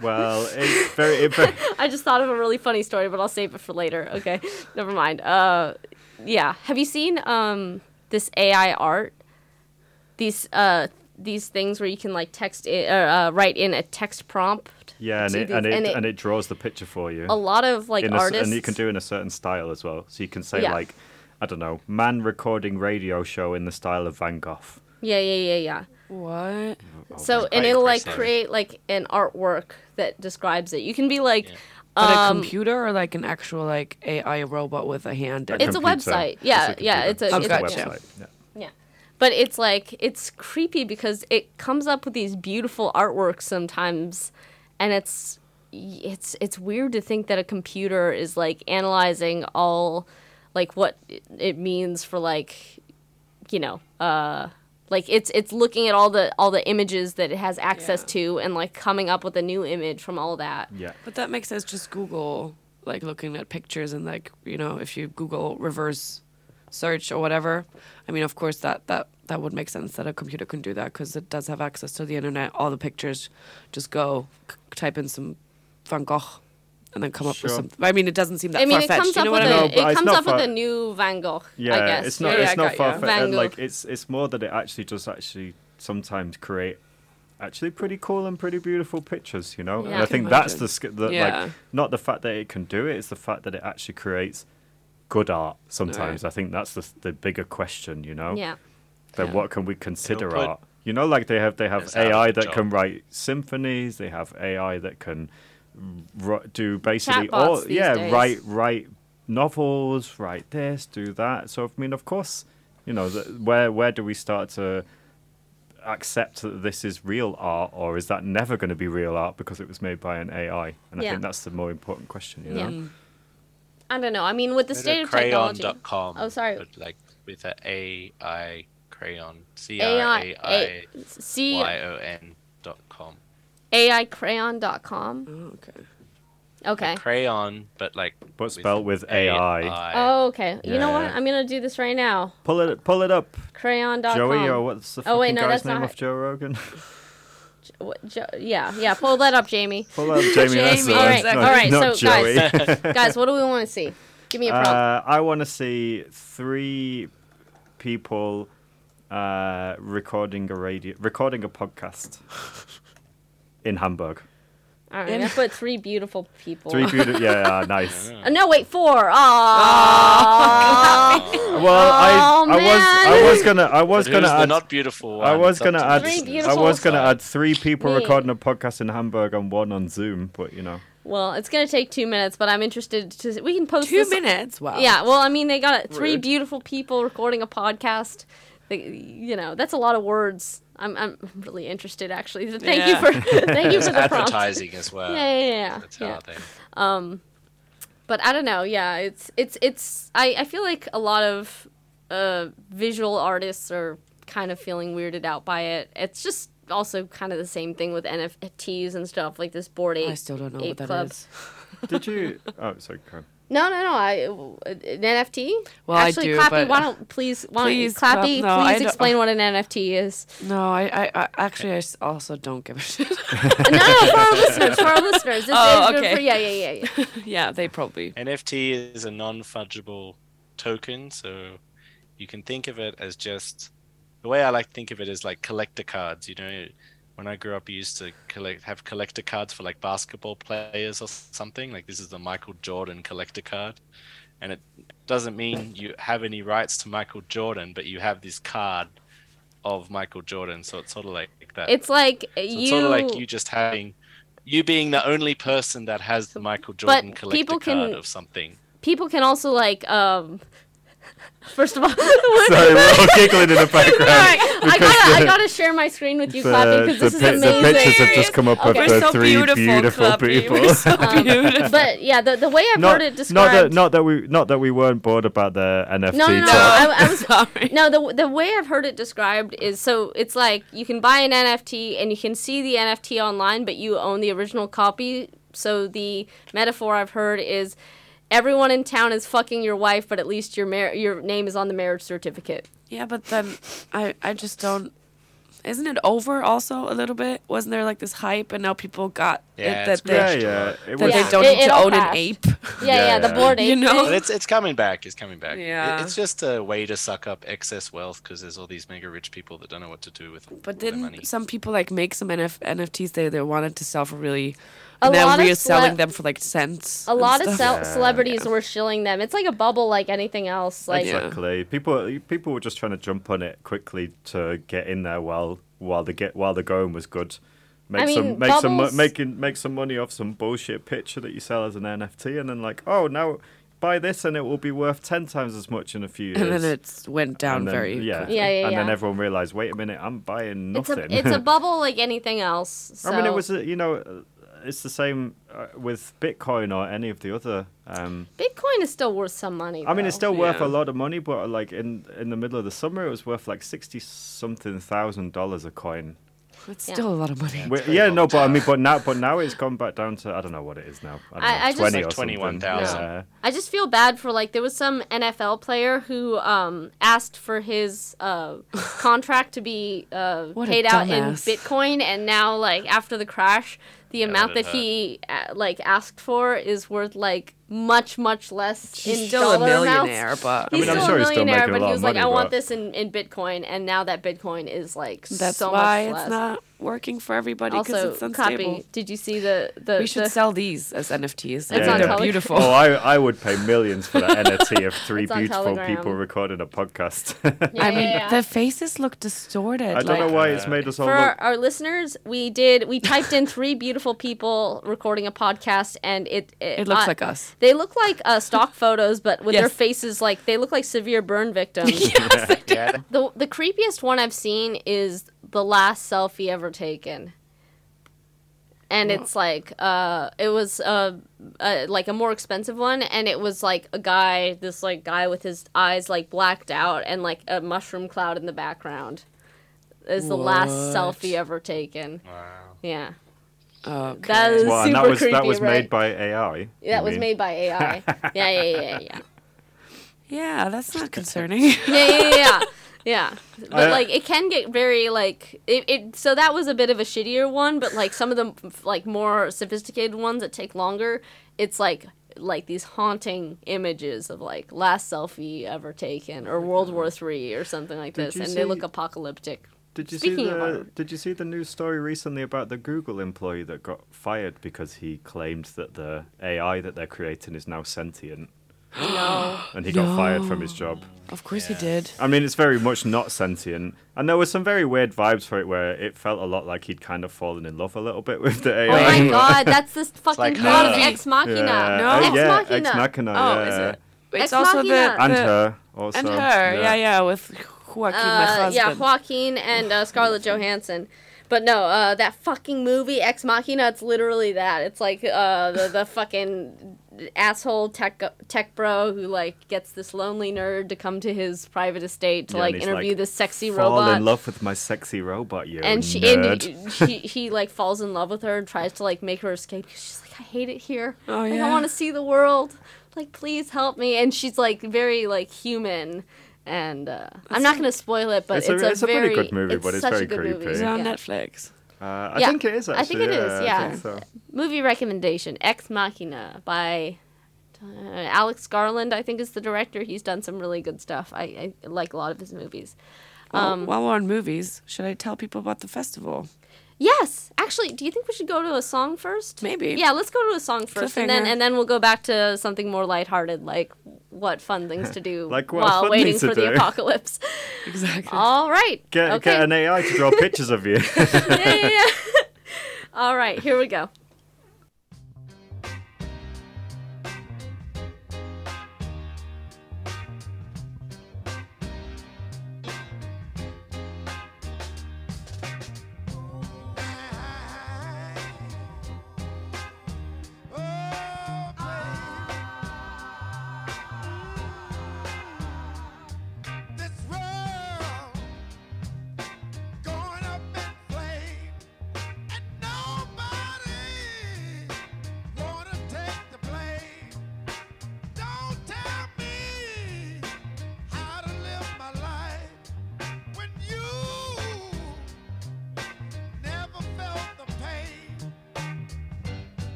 Well, it's very, it very *laughs* I just thought of a really funny story, but I'll save it for later. Okay. *laughs* Never mind. Uh yeah. Have you seen um this AI art? These uh these things where you can like text it, or uh, write in a text prompt. yeah, and it, these- and it and and it- it draws the picture for you. A lot of like in a s- artists and you can do in a certain style as well. So you can say Yeah. like, I don't know, man recording radio show in the style of Van Gogh. Yeah, yeah, yeah, yeah. What? So and it'll like create like an artwork that describes it. You can be like Yeah. But a um, computer or like an actual like AI robot with a hand? and- It's a website. Yeah, yeah, it's a- just it's a a- website. Yeah. Yeah. But it's like it's creepy because it comes up with these beautiful artworks sometimes and it's it's it's weird to think that a computer is like analyzing all like what it- it means for like you know, uh like it's it's looking at all the all the images that it has access Yeah. to and like coming up with a new image from all that. Yeah. But that makes sense. Just Google, like looking at pictures and like you know, if you Google reverse search or whatever. I mean, of course that that that would make sense that a computer can do that because it does have access to the internet. All the pictures, just go c- type in some Van Gogh, and then come up Sure. with something. I mean, it doesn't seem that I mean, far it comes You up know with what I a No, mean? it comes not up with a new Van Gogh. Yeah, I guess. it's not Yeah, yeah, it's I not far fetched. And like it's it's more that it actually does actually sometimes create actually pretty cool and pretty beautiful pictures, you know. Yeah. and I I can think that's the, sk- the Yeah. like not the fact that it can do it, it's the fact that it actually creates good art. Sometimes Right. I think that's the the bigger question, you know. Yeah. Then Yeah. what can we consider put- art? You know, like they have they have It's AI the that can write symphonies. They have AI that can r- do basically Chatbots all these yeah days. write write novels, write this, do that. So I mean, of course, you know, th- where where do we start to accept that this is real art, or is that never going to be real art because it was made by an AI? And I think that's the more important question. You Yeah. I don't know. I mean, with the state of technology. craiyon.com. Oh, sorry. But like with a A I crayon. C AI, R A I A- C Y O N dot com. AIcrayon.com. Oh, okay. Okay. Crayon, but like But spelled with AI. Oh, okay. You know what? Yeah. I'm gonna do this right now. Pull it pull it up, Craiyon.com. Joey, or what's the fucking Oh, wait, no, guy's that's name not- of Joe Rogan? *laughs* What, jo- yeah, yeah. Pull that up, Jamie. Pull up Jamie. that's Jamie, the All one, right, not- all right. not So, guys, Joey. *laughs* guys, what do we want to see? Give me a prompt. Uh, I want to see three people uh, recording a radio, recording a podcast *laughs* in Hamburg. All right, I put three beautiful people. Three beautiful, yeah, yeah, *laughs* nice. Uh, no, wait, four. Aww. *laughs* Well, I, Oh, I was, I was gonna, I was But gonna who's add, not beautiful I was gonna add, Three. I was gonna add three people Me. recording a podcast in Hamburg and one on Zoom, but you know, well, it's gonna take two minutes, but I'm interested to. We can post Two this. minutes. Wow. Yeah, well, I mean, they got three Rude. beautiful people recording a podcast. They, you know, that's a lot of words. I'm, I'm really interested, actually. *laughs* Thank Yeah. you for, thank you for the *laughs* prompt. advertising as well. Yeah, yeah, yeah. That's yeah. Um, but I don't know. Yeah, it's it's it's. I I feel like a lot of uh visual artists are kind of feeling weirded out by it. It's just also kind of the same thing with NFTs and stuff like this Bored Ape. I still don't know what that club. is. did you? *laughs* Oh, sorry, Karen. No, no, no. I uh, an NFT. Well, I Actually, do, Klappy, but- why don't please, why Please, don't you, Klappy, Clap- no, please don't- explain what an NFT is. No, I, I, I actually, I s- also don't give a shit. *laughs* no, no, for our listeners, for our listeners. This Oh, is okay. for- yeah, yeah, yeah, yeah. *laughs* yeah, they probably. NFT is a non-fungible token, so you can think of it as just the way I like to think of it is like collector cards. You know, when I grew up, I used to collect have collector cards for like basketball players or something. Like this is the Michael Jordan collector card, and it doesn't mean you have any rights to Michael Jordan, but you have this card of Michael Jordan. So it's sort of like that. It's like So you. it's sort of like you just having you being the only person that has the Michael Jordan collector people can- card of something. people can also like um. First of all, *laughs* Sorry, *laughs* we're all giggling in the background. I gotta, I gotta share my screen with you, the, Klappy, because the, this is amazing. the pictures have just come up Okay. of We're the so three beautiful, beautiful Klappy. people. We're so *laughs* um, beautiful. But yeah, the the way I've not, heard it not described. that not that we not that we weren't bored about the NFT no, no, no. talk. I, I was Sorry. no. The the way I've heard it described is so it's like you can buy an NFT and you can see the NFT online, but you own the original copy. So the metaphor I've heard is everyone in town is fucking your wife, but at least your mar- your name is on the marriage certificate. Yeah, but then I I just don't. Isn't it over also a little bit? Wasn't there like this hype and now people got Yeah, it that they, Yeah, yeah. It that was, Yeah. they don't It- need to all own an ape? Yeah, yeah, Yeah, the yeah. board You know? But it's it's coming back. It's coming back. It- Yeah. it's just a way to suck up excess wealth because there's all these mega rich people that don't know what to do with But all their didn't money. some people like make some NF- NFTs they they wanted to sell for really, A and now lot of reselling cele- them for like cents. A lot of stuff. cel- celebrities were shilling them. It's like a bubble, like anything else. Like Yeah. exactly. People people were just trying to jump on it quickly to get in there while while the get while the going was good. Make I mean, some make some mo- bubbles- making make some money off some bullshit picture that you sell as an NFT, and then like, oh, now buy this and it will be worth ten times as much in a few years. *laughs* and then it went down then- very. yeah, quickly. Yeah, yeah, and then everyone realized, wait a minute, I'm buying nothing. it's nothing. a it's *laughs* a bubble like anything else. So. I mean, it was a, you know, it's the same uh, with Bitcoin or any of the other. Um, Bitcoin is still worth some money. I mean, it's though. still worth Yeah. a lot of money, but like in in the middle of the summer, it was worth like sixty something thousand dollars a coin. It's Yeah. still a lot of money. Wi- very yeah, no, but I mean, but now, but now it's gone back down to I don't know what it is now. I, don't I- know, I just- Like 21,000. Yeah. I just feel bad for like there was some NFL player who um, asked for his uh, *laughs* contract to be uh, paid out in. Bitcoin, and now like after the crash, the amount that did he uh, like asked for is worth like much much less He's in still a dollar millionaire, amounts. but He's mean, I'm still sure a he's still millionaire, making a but lot he was like, money, "I want but- this in, in Bitcoin," and now that Bitcoin is like that's so why much it's less. not working for everybody because also, it's unstable. copy. Did you see the the? We should the- sell these as NFTs. It's I think on they're Telegram. beautiful. Oh, I I would pay millions for that *laughs* NFT of three beautiful Telegram. people recording a podcast. Yeah, I mean, yeah. the faces look distorted. I don't know like- why it's made us all For look. our, our listeners, we did we typed in three beautiful people recording a podcast, and it it, It looks uh, like us. They look like uh, stock *laughs* photos, but with their faces like they look like severe burn *laughs* victims. yes, yeah, the the creepiest one I've seen is the last selfie ever taken. And it's like uh it was uh, uh like a more expensive one and it was like a guy this like guy with his eyes like blacked out and like a mushroom cloud in the background. Is the last selfie ever taken. wow. Yeah. Okay. That is Well, super and that was creepy, that was right? made by AI. that was mean? made by AI. *laughs* yeah, yeah, yeah, yeah. yeah, that's not concerning. yeah, yeah, yeah, *laughs* yeah. But I- like it can get very like it, it. So that was a bit of a shittier one, but like some of the like more sophisticated ones that take longer, it's like like these haunting images of like last selfie ever taken or oh World War Three or something like this, and they look apocalyptic. Did you Speaking see the. Did you see the news story recently about the Google employee that got fired because he claimed that the AI that they're creating is now sentient, *gasps* No, and he got fired from his job. of course he did. I mean, it's very much not sentient, and there was some very weird vibes for it where it felt a lot like he'd kind of fallen in love a little bit with the AI. oh my god, *laughs* that's this fucking like plot of her. Ex Machina. Yeah, No. uh, Ex yeah, Machina. Ex Machina. Oh, yeah. is it? It's Ex also the, Machina. And the- her also. and her. Yeah, yeah, with Joaquin, my Uh, husband. yeah, Joaquin and uh, Scarlett *laughs* Johansson. But no, uh, that fucking movie Ex Machina. It's literally that. It's like uh, the the fucking asshole tech tech bro who like gets this lonely nerd to come to his private estate to Yeah, like interview like, this sexy Fall robot. in love with my sexy robot, you and she nerd. and she *laughs* he like falls in love with her and tries to like make her escape. She's like, I hate it here. Oh, Like, I yeah. want to see the world. Like, please help me. And she's like very like human. And uh, I'm not gonna spoil it, but It's it's, a- a, it's a pretty very good movie, it's but it's such very a good creepy. movie. Is it on Yeah. Netflix? Uh, I Yeah, think it is. Actually. I think it is, I yeah. so. Movie recommendation: Ex Machina by uh, Alex Garland. I think is the director. He's done some really good stuff. I, I like a lot of his movies. Well, Um, while we're on movies, should I tell people about the festival? Yes, actually, do you think we should go to a song first? Maybe. Yeah, let's go to a song first, and then and then we'll go back to something more lighthearted, like what fun things to do *laughs* Like while waiting for the apocalypse. *laughs* Exactly. All right. Get okay. get an AI to draw pictures of you. *laughs* yeah, yeah, yeah. All right, here we go.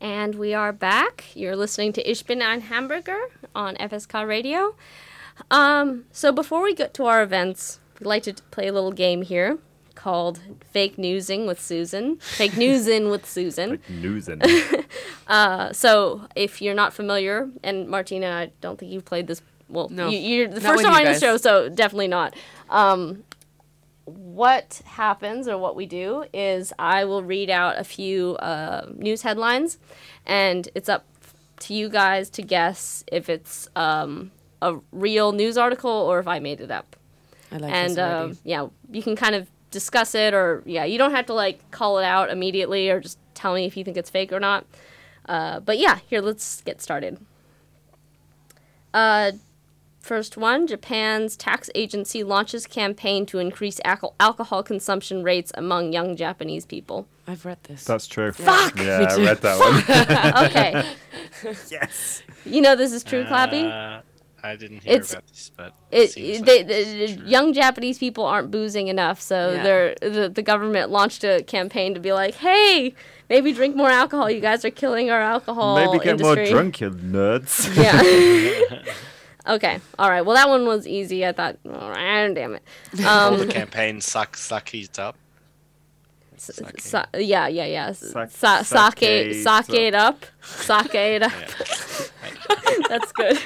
And we are back. You're listening to Ich bin ein Hamburger on FSK Radio. Um, so before we get to our events, we'd like to play a little game here called Fake Newsing with Susan. Fake Newsing with Susan. Like news and *laughs* Uh, so if you're not familiar, and Martyna, I don't think you've played this. Well, No. you, you're the first time on the show, so definitely not. Um, what happens or what we do is I will read out a few uh, news headlines, and it's up to you guys to guess if it's um, a real news article or if I made it up I like and already. yeah, you can kind of discuss it, or yeah, you don't have to like call it out immediately, or just tell me if you think it's fake or not. Uh, but yeah, here let's get started. Uh, first one: Japan's tax agency launches campaign to increase alco- alcohol consumption rates among young Japanese people. I've read this. that's true. Fuck! Yeah, Me I too. read that one. *laughs* Okay, *laughs* yes. you know this is true, Klappy. Uh, I didn't hear It's- about this, but it, seems they, like the, it's true. young Japanese people aren't boozing enough, so Yeah. they're the, the government launched a campaign to be like, "Hey, maybe drink more alcohol. You guys are killing our alcohol Maybe get more industry." drunk, you nerds. Yeah. *laughs* okay. All right. Well, that one was easy. I thought. All right. *laughs* Damn it. All the Um. campaign suck suck it up. s- sa- yeah. Yeah. Yeah. Sa- Sa- sake. sake Sake it up. Sake it up. *laughs* That's good.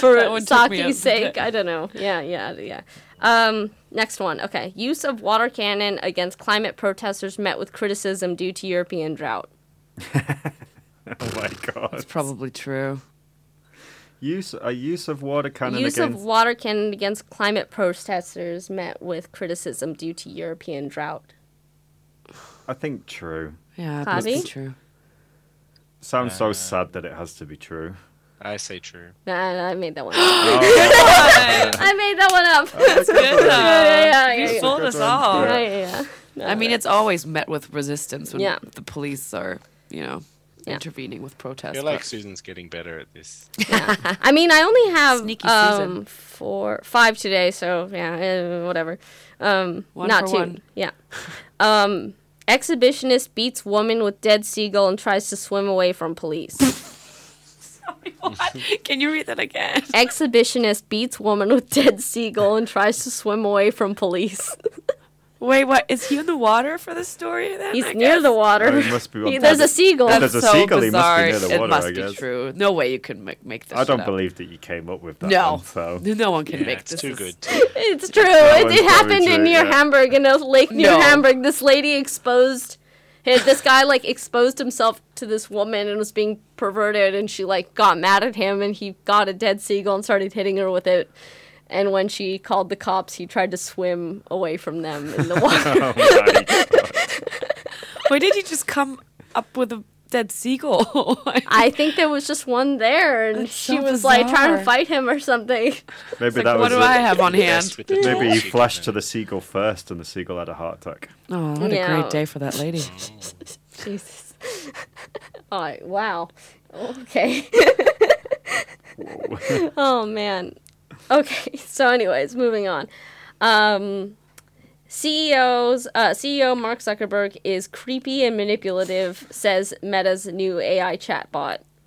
For That one took me out. sake's sake, I don't know. Yeah, yeah, yeah. Um, next one. Okay. Use of water cannon against climate protesters met with criticism due to European drought. *laughs* oh my god. It's probably true. Use a use of water cannon Use against. of water cannon against climate protesters met with criticism due to European drought. I think true. Yeah, it must be Klappy? true. Sounds so Uh, sad that it has to be true. I say true. Nah, I made that one up. *gasps* *laughs* Oh, I made that one up. *laughs* That's *laughs* good though. yeah, yeah, yeah, You yeah. fooled us all. Yeah, yeah, yeah. I mean, it's always met with resistance when Yeah. the police are, you know, Yeah. intervening with protests. I feel like Susan's getting better at this. *laughs* I mean, I only have Sneaky um four, five today, so yeah, eh, whatever. Um, One not for two. one. Yeah. Um, exhibitionist beats woman with dead seagull and tries to swim away from police. *laughs* What? Can you read that again? Exhibitionist beats woman with dead seagull and tries to swim away from police. *laughs* Wait, what? Is he in the water for the story then? He's I near guess? the water. Oh, he must be *laughs* He- there's a seagull. That's That's There's a so seagull, he must be near the water, it must I be guess. true. No way you can make, make this I don't shit up. believe that you came up with that. No. One, so. *laughs* No one can Yeah, make it's this. too is- good. *laughs* It's true. That It, it happened probably in near yeah. Hamburg, in a lake near No. Hamburg. This lady exposed. hey, This guy like exposed himself to this woman and was being perverted, and she like got mad at him, and he got a dead seagull and started hitting her with it. And when she called the cops, he tried to swim away from them in the *laughs* water. Oh my *laughs* God. Why did you just come up with a dead seagull? *laughs* I think there was just one there, and That's she so was like trying to fight him or something. Maybe like, that what was do. I have on hand? Best with the Maybe he chicken flashed to the seagull first, and the seagull had a heart attack. Oh, what Yeah. a great day for that lady. Jesus. All right. Oh, wow. Okay. oh man. *laughs* Okay. So, anyways, moving on. Um, CEO's uh, CEO Mark Zuckerberg is creepy and manipulative, says Meta's new AI chatbot. *laughs*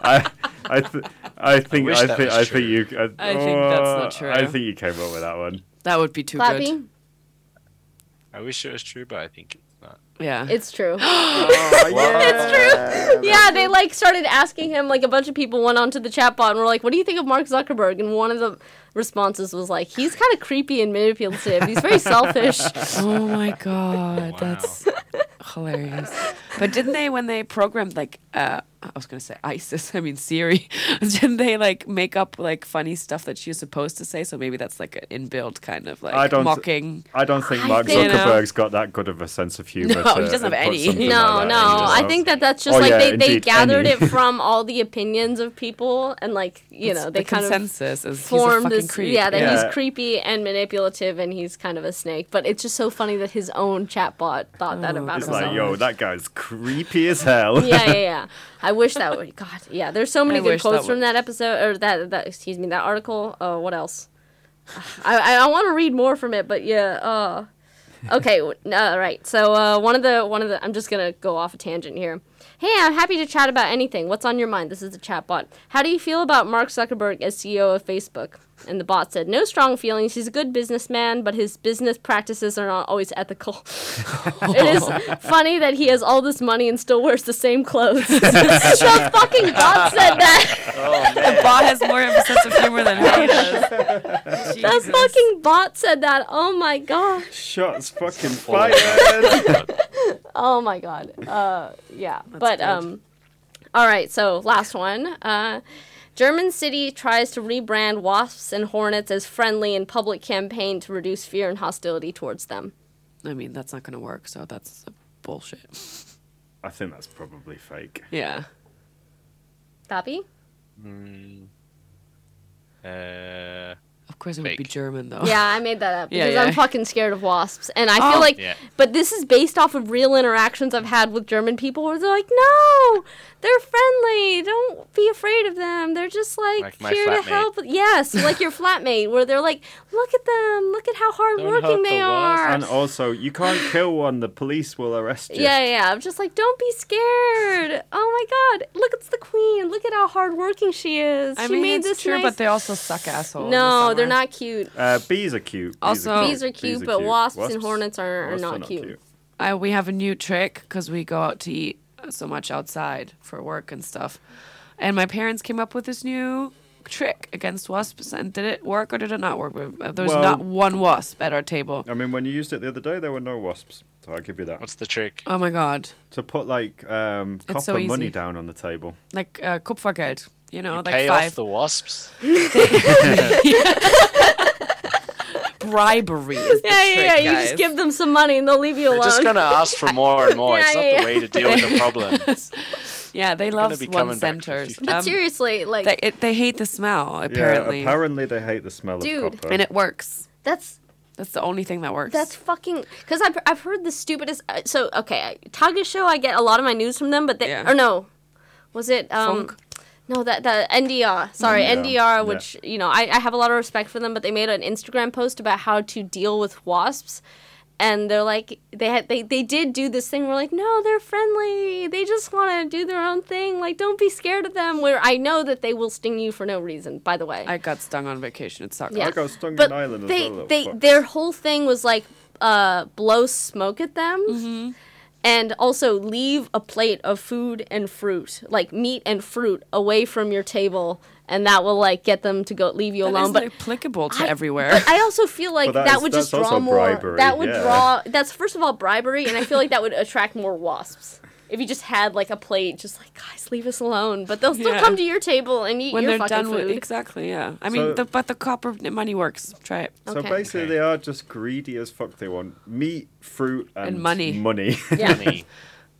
I, I, th- I think, wish I, that think, I think you. I, I think that's not oh, true. I think you came up with that one. That would be too Klappy, good. I wish it was true, but I think it's not. Yeah. it's true. *gasps* Oh, It's true. Yeah, they like started asking him. Like a bunch of people went onto the chatbot and were like, "What do you think of Mark Zuckerberg?" And one of the responses was like, "He's kind of creepy and manipulative. He's very selfish." *laughs* oh my god, Wow. that's hilarious. But didn't they when they programmed like uh I was gonna say ISIS, I mean Siri, *laughs* didn't they like make up like funny stuff that she was supposed to say? So maybe that's like an inbuilt kind of like I don't- mocking. I don't think I Mark think- You know? Zuckerberg's got that good of a sense of humor. No, to, he doesn't have any. No, like no. I think that that's just Oh, like yeah, they, they gathered any. it from all the opinions of people and like you It's know they the kind of consensus is formed fucking this creep. yeah that Yeah. he's creepy and manipulative and he's kind of a snake. But it's just so funny that his own chatbot thought that Oh, about It's himself. like, yo, that guy's creepy as hell. yeah, yeah, *laughs* yeah. I wish that would. God, yeah. There's so many I good wish that quotes from that episode or that that excuse me that article. Uh, what else? *sighs* I I, I want to read more from it, but yeah. Uh, Okay, w- all right. So uh, one of the one of the I'm just gonna go off a tangent here. Hey, I'm happy to chat about anything. What's on your mind? This is the chatbot. How do you feel about Mark Zuckerberg as CEO of Facebook? And the bot said, "No strong feelings. He's a good businessman, but his business practices are not always ethical. *laughs* it is funny that he has all this money and still wears the same clothes." *laughs* the fucking bot said that. The bot has more of a sense of humor than he does. The fucking bot said that. Oh my god. Shots fucking fired. *laughs* Oh my god. Uh, yeah. but um, all right. So last one. Uh, German city tries to rebrand wasps and hornets as friendly in public campaign to reduce fear and hostility towards them. I mean, that's not going to work, so that's bullshit. I think that's probably fake. Yeah. Pappy? Uh, Of course, it would be German, though. Yeah, I made that up Yeah, because yeah. I'm fucking scared of wasps, and I Oh. feel like. Yeah. But this is based off of real interactions I've had with German people, where they're like, "No, they're friendly. Don't be afraid of them. They're just like, Like here to help." Yes, like your *laughs* flatmate, where they're like, "Look at them. Look at how hardworking they the wasp." are." And also, you can't kill one. The police will arrest you. Yeah, yeah. I'm just like, don't be scared. *laughs* Oh my God, look, it's the queen. Look at how hardworking she is. I she mean, made it's this true, nice. but they also suck assholes. in the no, they're not cute. Uh, bees are cute. Bees Also- are Bees are cute, but wasps and hornets are- are wasps not cute. I, we have a new trick because we go out to eat so much outside for work and stuff. And my parents came up with this new trick against wasps. And did it work or did it not work? Uh, There was Well- not one wasp at our table. I mean, when you used it the other day, there were no wasps. So I'll give you that. what's the trick? Oh my god. To put like um, copper so money down on the table. Like uh, Kupfergeld. You know, You like pay five off the wasps. *laughs* bribery. Is the Yeah, yeah, trick, yeah. You guys. just give them some money and they'll leave you alone. They're just gonna ask for more and more. *laughs* it's not yeah, the way to deal with the problem. *laughs* Yeah, they love be one coming back for centers. but Um, seriously, like, they, it, they hate the smell, apparently. Yeah, apparently they hate the smell Dude. of copper. and it works. that's That's the only thing that works. That's fucking because I've I've heard the stupidest. Uh, so okay, Tagesschau I get a lot of my news from them, but they Yeah. or no, was it um. Funk? No, that that NDR. Sorry, Yeah. NDR. Yeah. Which you know, I, I have a lot of respect for them, but they made an Instagram post about how to deal with wasps, and they're like they had they they did do this thing. Where like, no, they're friendly. They just want to do their own thing. Like, don't be scared of them. Where I know that they will sting you for no reason. By the way, I got stung on vacation. It sucked. yeah. I got stung but in Ireland as they, well, they, fucks. their whole thing was like uh, blow smoke at them, Mm-hmm. And also leave a plate of food and fruit, like meat and fruit, away from your table, and that will like get them to go leave you That alone. is But applicable to I- everywhere. But I also feel like But that that, is- would just draw more. bribery, that would yeah. draw. That's first of all bribery, and I feel like that would attract more wasps. If you just had like a plate, just like guys, leave us alone. But they'll still Yeah. come to your table and eat when your they're fucking done food. with exactly, yeah. I mean, the, but the copper money works. Try it. So Okay. basically, Okay. they are just greedy as fuck. They want meat, fruit, and, And money. Money. *laughs* yeah. Money. *laughs*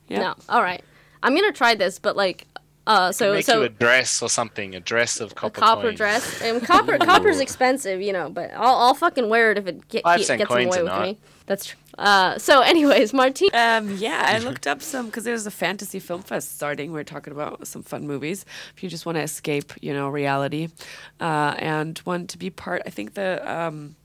Yeah. No. All right. I'm gonna try this, but like, uh, so Make so you a dress or something, a dress of copper. a copper, copper coins. dress and copper copper's expensive, you know, but I'll I'll fucking wear it if it get, Five gets coins away with not. me. That's true. Uh, so anyways, Martine. Um, yeah, I looked up some because there's a fantasy film fest starting. We're talking about some fun movies. If you just want to escape, you know, reality, uh, and want to be part, I think the um,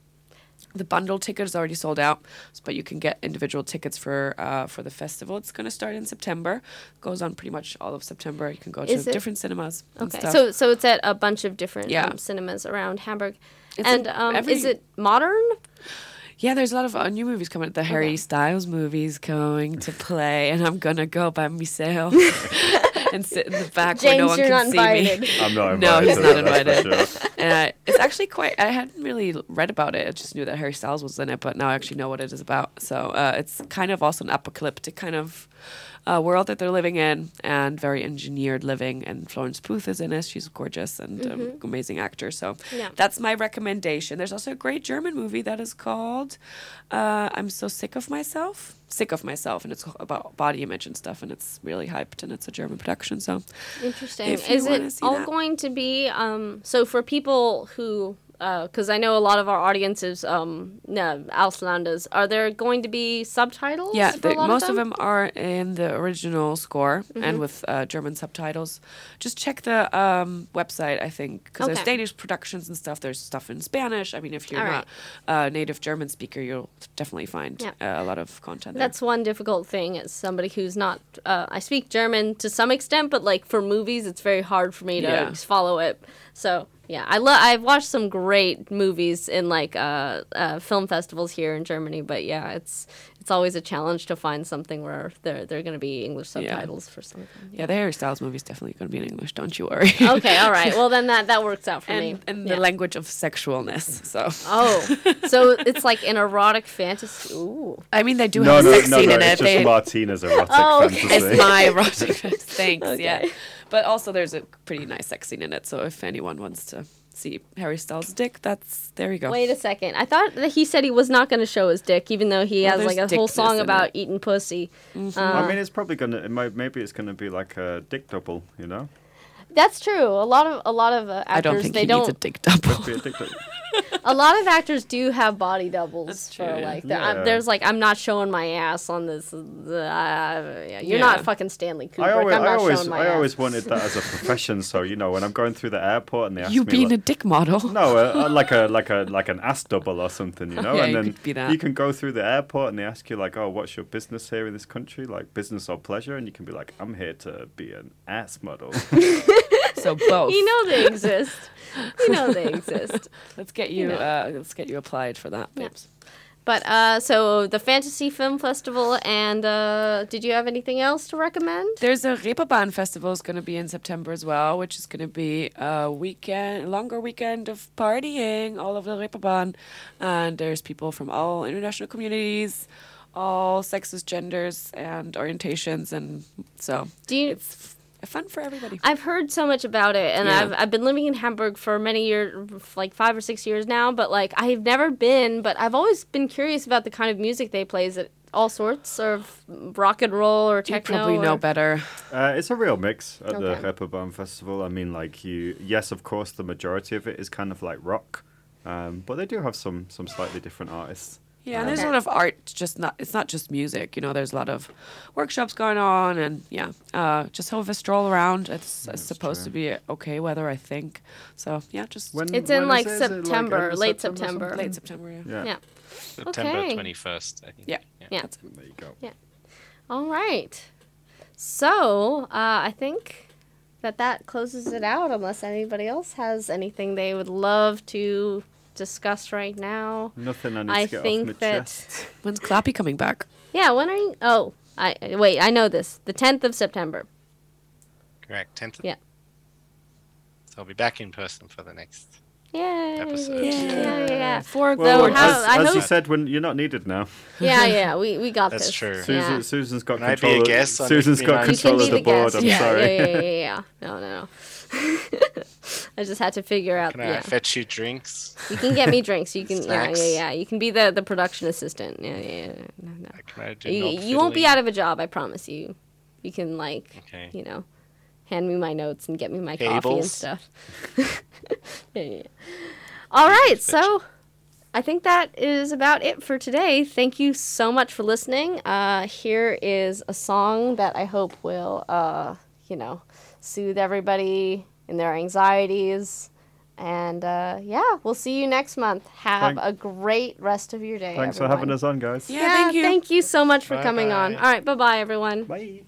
the bundle ticket is already sold out, but you can get individual tickets for uh, for the festival. It's going to start in September. Goes on pretty much all of September. You can go Is to it- different cinemas. Okay, so so it's at a bunch of different Yeah. um, cinemas around Hamburg, It's and um, every- is it modern? Yeah, there's a lot of uh, new movies coming. The Harry Styles movies going to play, and I'm gonna go by myself *laughs* and sit in the back where James, no one you're can not see me. invited. *laughs* I'm not invited. No, he's not that, invited. sure. And uh, it's actually quite. I hadn't really read about it. I just knew that Harry Styles was in it, but now I actually know what it is about. So uh, it's kind of also an apocalyptic kind of uh, world that they're living in, and very engineered living. And Florence Pugh is in it. She's gorgeous and um, amazing actor. So Yeah. that's my recommendation. There's also a great German movie that is called uh, "I'm So Sick of Myself." Sick of myself, and it's about body image and stuff, and it's really hyped, and it's a German production. So Interesting. Is it all that. going to be um? So for people who because I know a lot of our audiences, um, no, Auslanders, are there going to be subtitles? Yeah, for they, a lot most of of them? them are in the original score Mm-hmm. and with uh, German subtitles. Just check the um, website, I think, because there's Danish productions and stuff. There's stuff in Spanish. I mean, if you're All not a native German speaker, you'll definitely find Yeah. uh, a lot of content there. That's one difficult thing as somebody who's not. Uh, I speak German to some extent, but like for movies, it's very hard for me to Yeah. follow it. So yeah, I love. I've watched some great movies in like uh, uh, film festivals here in Germany, but yeah, it's it's always a challenge to find something where there there are going to be English Yeah. subtitles for something. yeah, the Harry Styles movie is definitely going to be in English. Don't you worry. *laughs* Okay, all right. Well, then that that works out for me. and and Yeah. the language of sexualness. So Oh, *laughs* so it's like an erotic fantasy. Ooh. I mean, they do No, have no, a sex no, scene no. in It's it. just They, Martyna's erotic Oh, okay. fantasy. it's my erotic. *laughs* Thanks. Yeah, Okay. But also there's a pretty nice sex scene in it. So if anyone wants to see Harry Styles' dick, that's there you go. Wait a second. I thought that he said he was not going to show his dick, even though he Well, has like a whole song about it. eating pussy. Uh, I mean, it's probably gonna. It might, maybe it's gonna be like a dick double. You know, That's true. A lot of a lot of uh, actors I don't think they he don't. needs a dick double. *laughs* be a dick double. a lot of actors do have body doubles That's for true, yeah. like. the- I'm- there's like I'm not showing my ass on this. Uh, yeah, you're Yeah. not fucking Stanley Kubrick. I always, I'm I always, showing my I ass. always wanted that as a profession. So you know, when I'm going through the airport and they ask you me, being like, a dick model. no, uh, uh, like a like a like an ass double or something, you *laughs* know. Yeah, and you then could be that. you can go through the airport and they ask you like, "Oh, what's your business here in this country? Like business or pleasure?" And you can be like, "I'm here to be an ass model." *laughs* *laughs* So both. You know they exist. you know they exist. *laughs* let's get you. know. Uh, let's get you applied for that, Yeah. But uh, so the Fantasy Film Festival, and uh, did you have anything else to recommend? There's a Reeperbahn festival is going to be in September as well, which is going to be a weekend, longer weekend of partying all over the Reeperbahn, and there's people from all international communities, all sexes, genders, and orientations, and so Do you? it's fun for everybody. I've heard so much about it, and Yeah. I've I've been living in Hamburg for many years, like five or six years now. But like I've never been, but I've always been curious about the kind of music they play. Is it all sorts of rock and roll or techno? You techno? probably know or- better. Uh, it's a real mix at the Okay. Reeperbahn Festival. I mean, like you, yes, of course, the majority of it is kind of like rock, um, but they do have some some slightly different artists. Yeah, and there's a lot of art. Just not. It's not just music. You know, there's a lot of workshops going on, and yeah, uh, just have a stroll around. It's, it's supposed true. to be okay weather, I think. So yeah, just When, It's in like is it? Is it, September, end of late September September. late September. Yeah. Yeah. Yeah. September Okay. 21st, I think. Yeah. Yeah. That's it. There you go. Yeah. All right. So uh, I think that that closes it out. Unless anybody else has anything they would love to discuss right now. Nothing I need I to get think off my that- chest. When's Klappy coming back? Yeah. When are you? Oh, I wait. I know this. The tenth of September. Correct. 10th. Yeah. So I'll be back in person for the next. Yay! Episode. Yeah, yeah, yeah. For Well, So good. how- as, I as you said, when you're not needed now. Yeah, yeah. We we got That's this. true. Susan, Yeah. Susan's got Can I be a control. of- guest on Susan's got Max? Control of the the board. I'm yeah, sorry. Yeah, yeah, yeah, *laughs* yeah. No, no, no. *laughs* I just had to figure out. Can I yeah. fetch you drinks? You can get me *laughs* drinks. You can. yeah, yeah, yeah. You can be the the production assistant. Yeah, yeah. yeah. No, no. Can I do You, you won't be out of a job. I promise you. You can like, Okay. you know, hand me my notes and get me my coffee and stuff. *laughs* yeah, yeah. yeah. All right, so I think that is about it for today. Thank you so much for listening. Uh, here is a song that I hope will, uh, you know, soothe everybody in their anxieties. And uh, yeah, we'll see you next month. Have Thank- a great rest of your day. Thanks for having us on, guys. Yeah, thank you. Thank you so much for coming on. Bye-bye. All right, bye bye, everyone. Bye.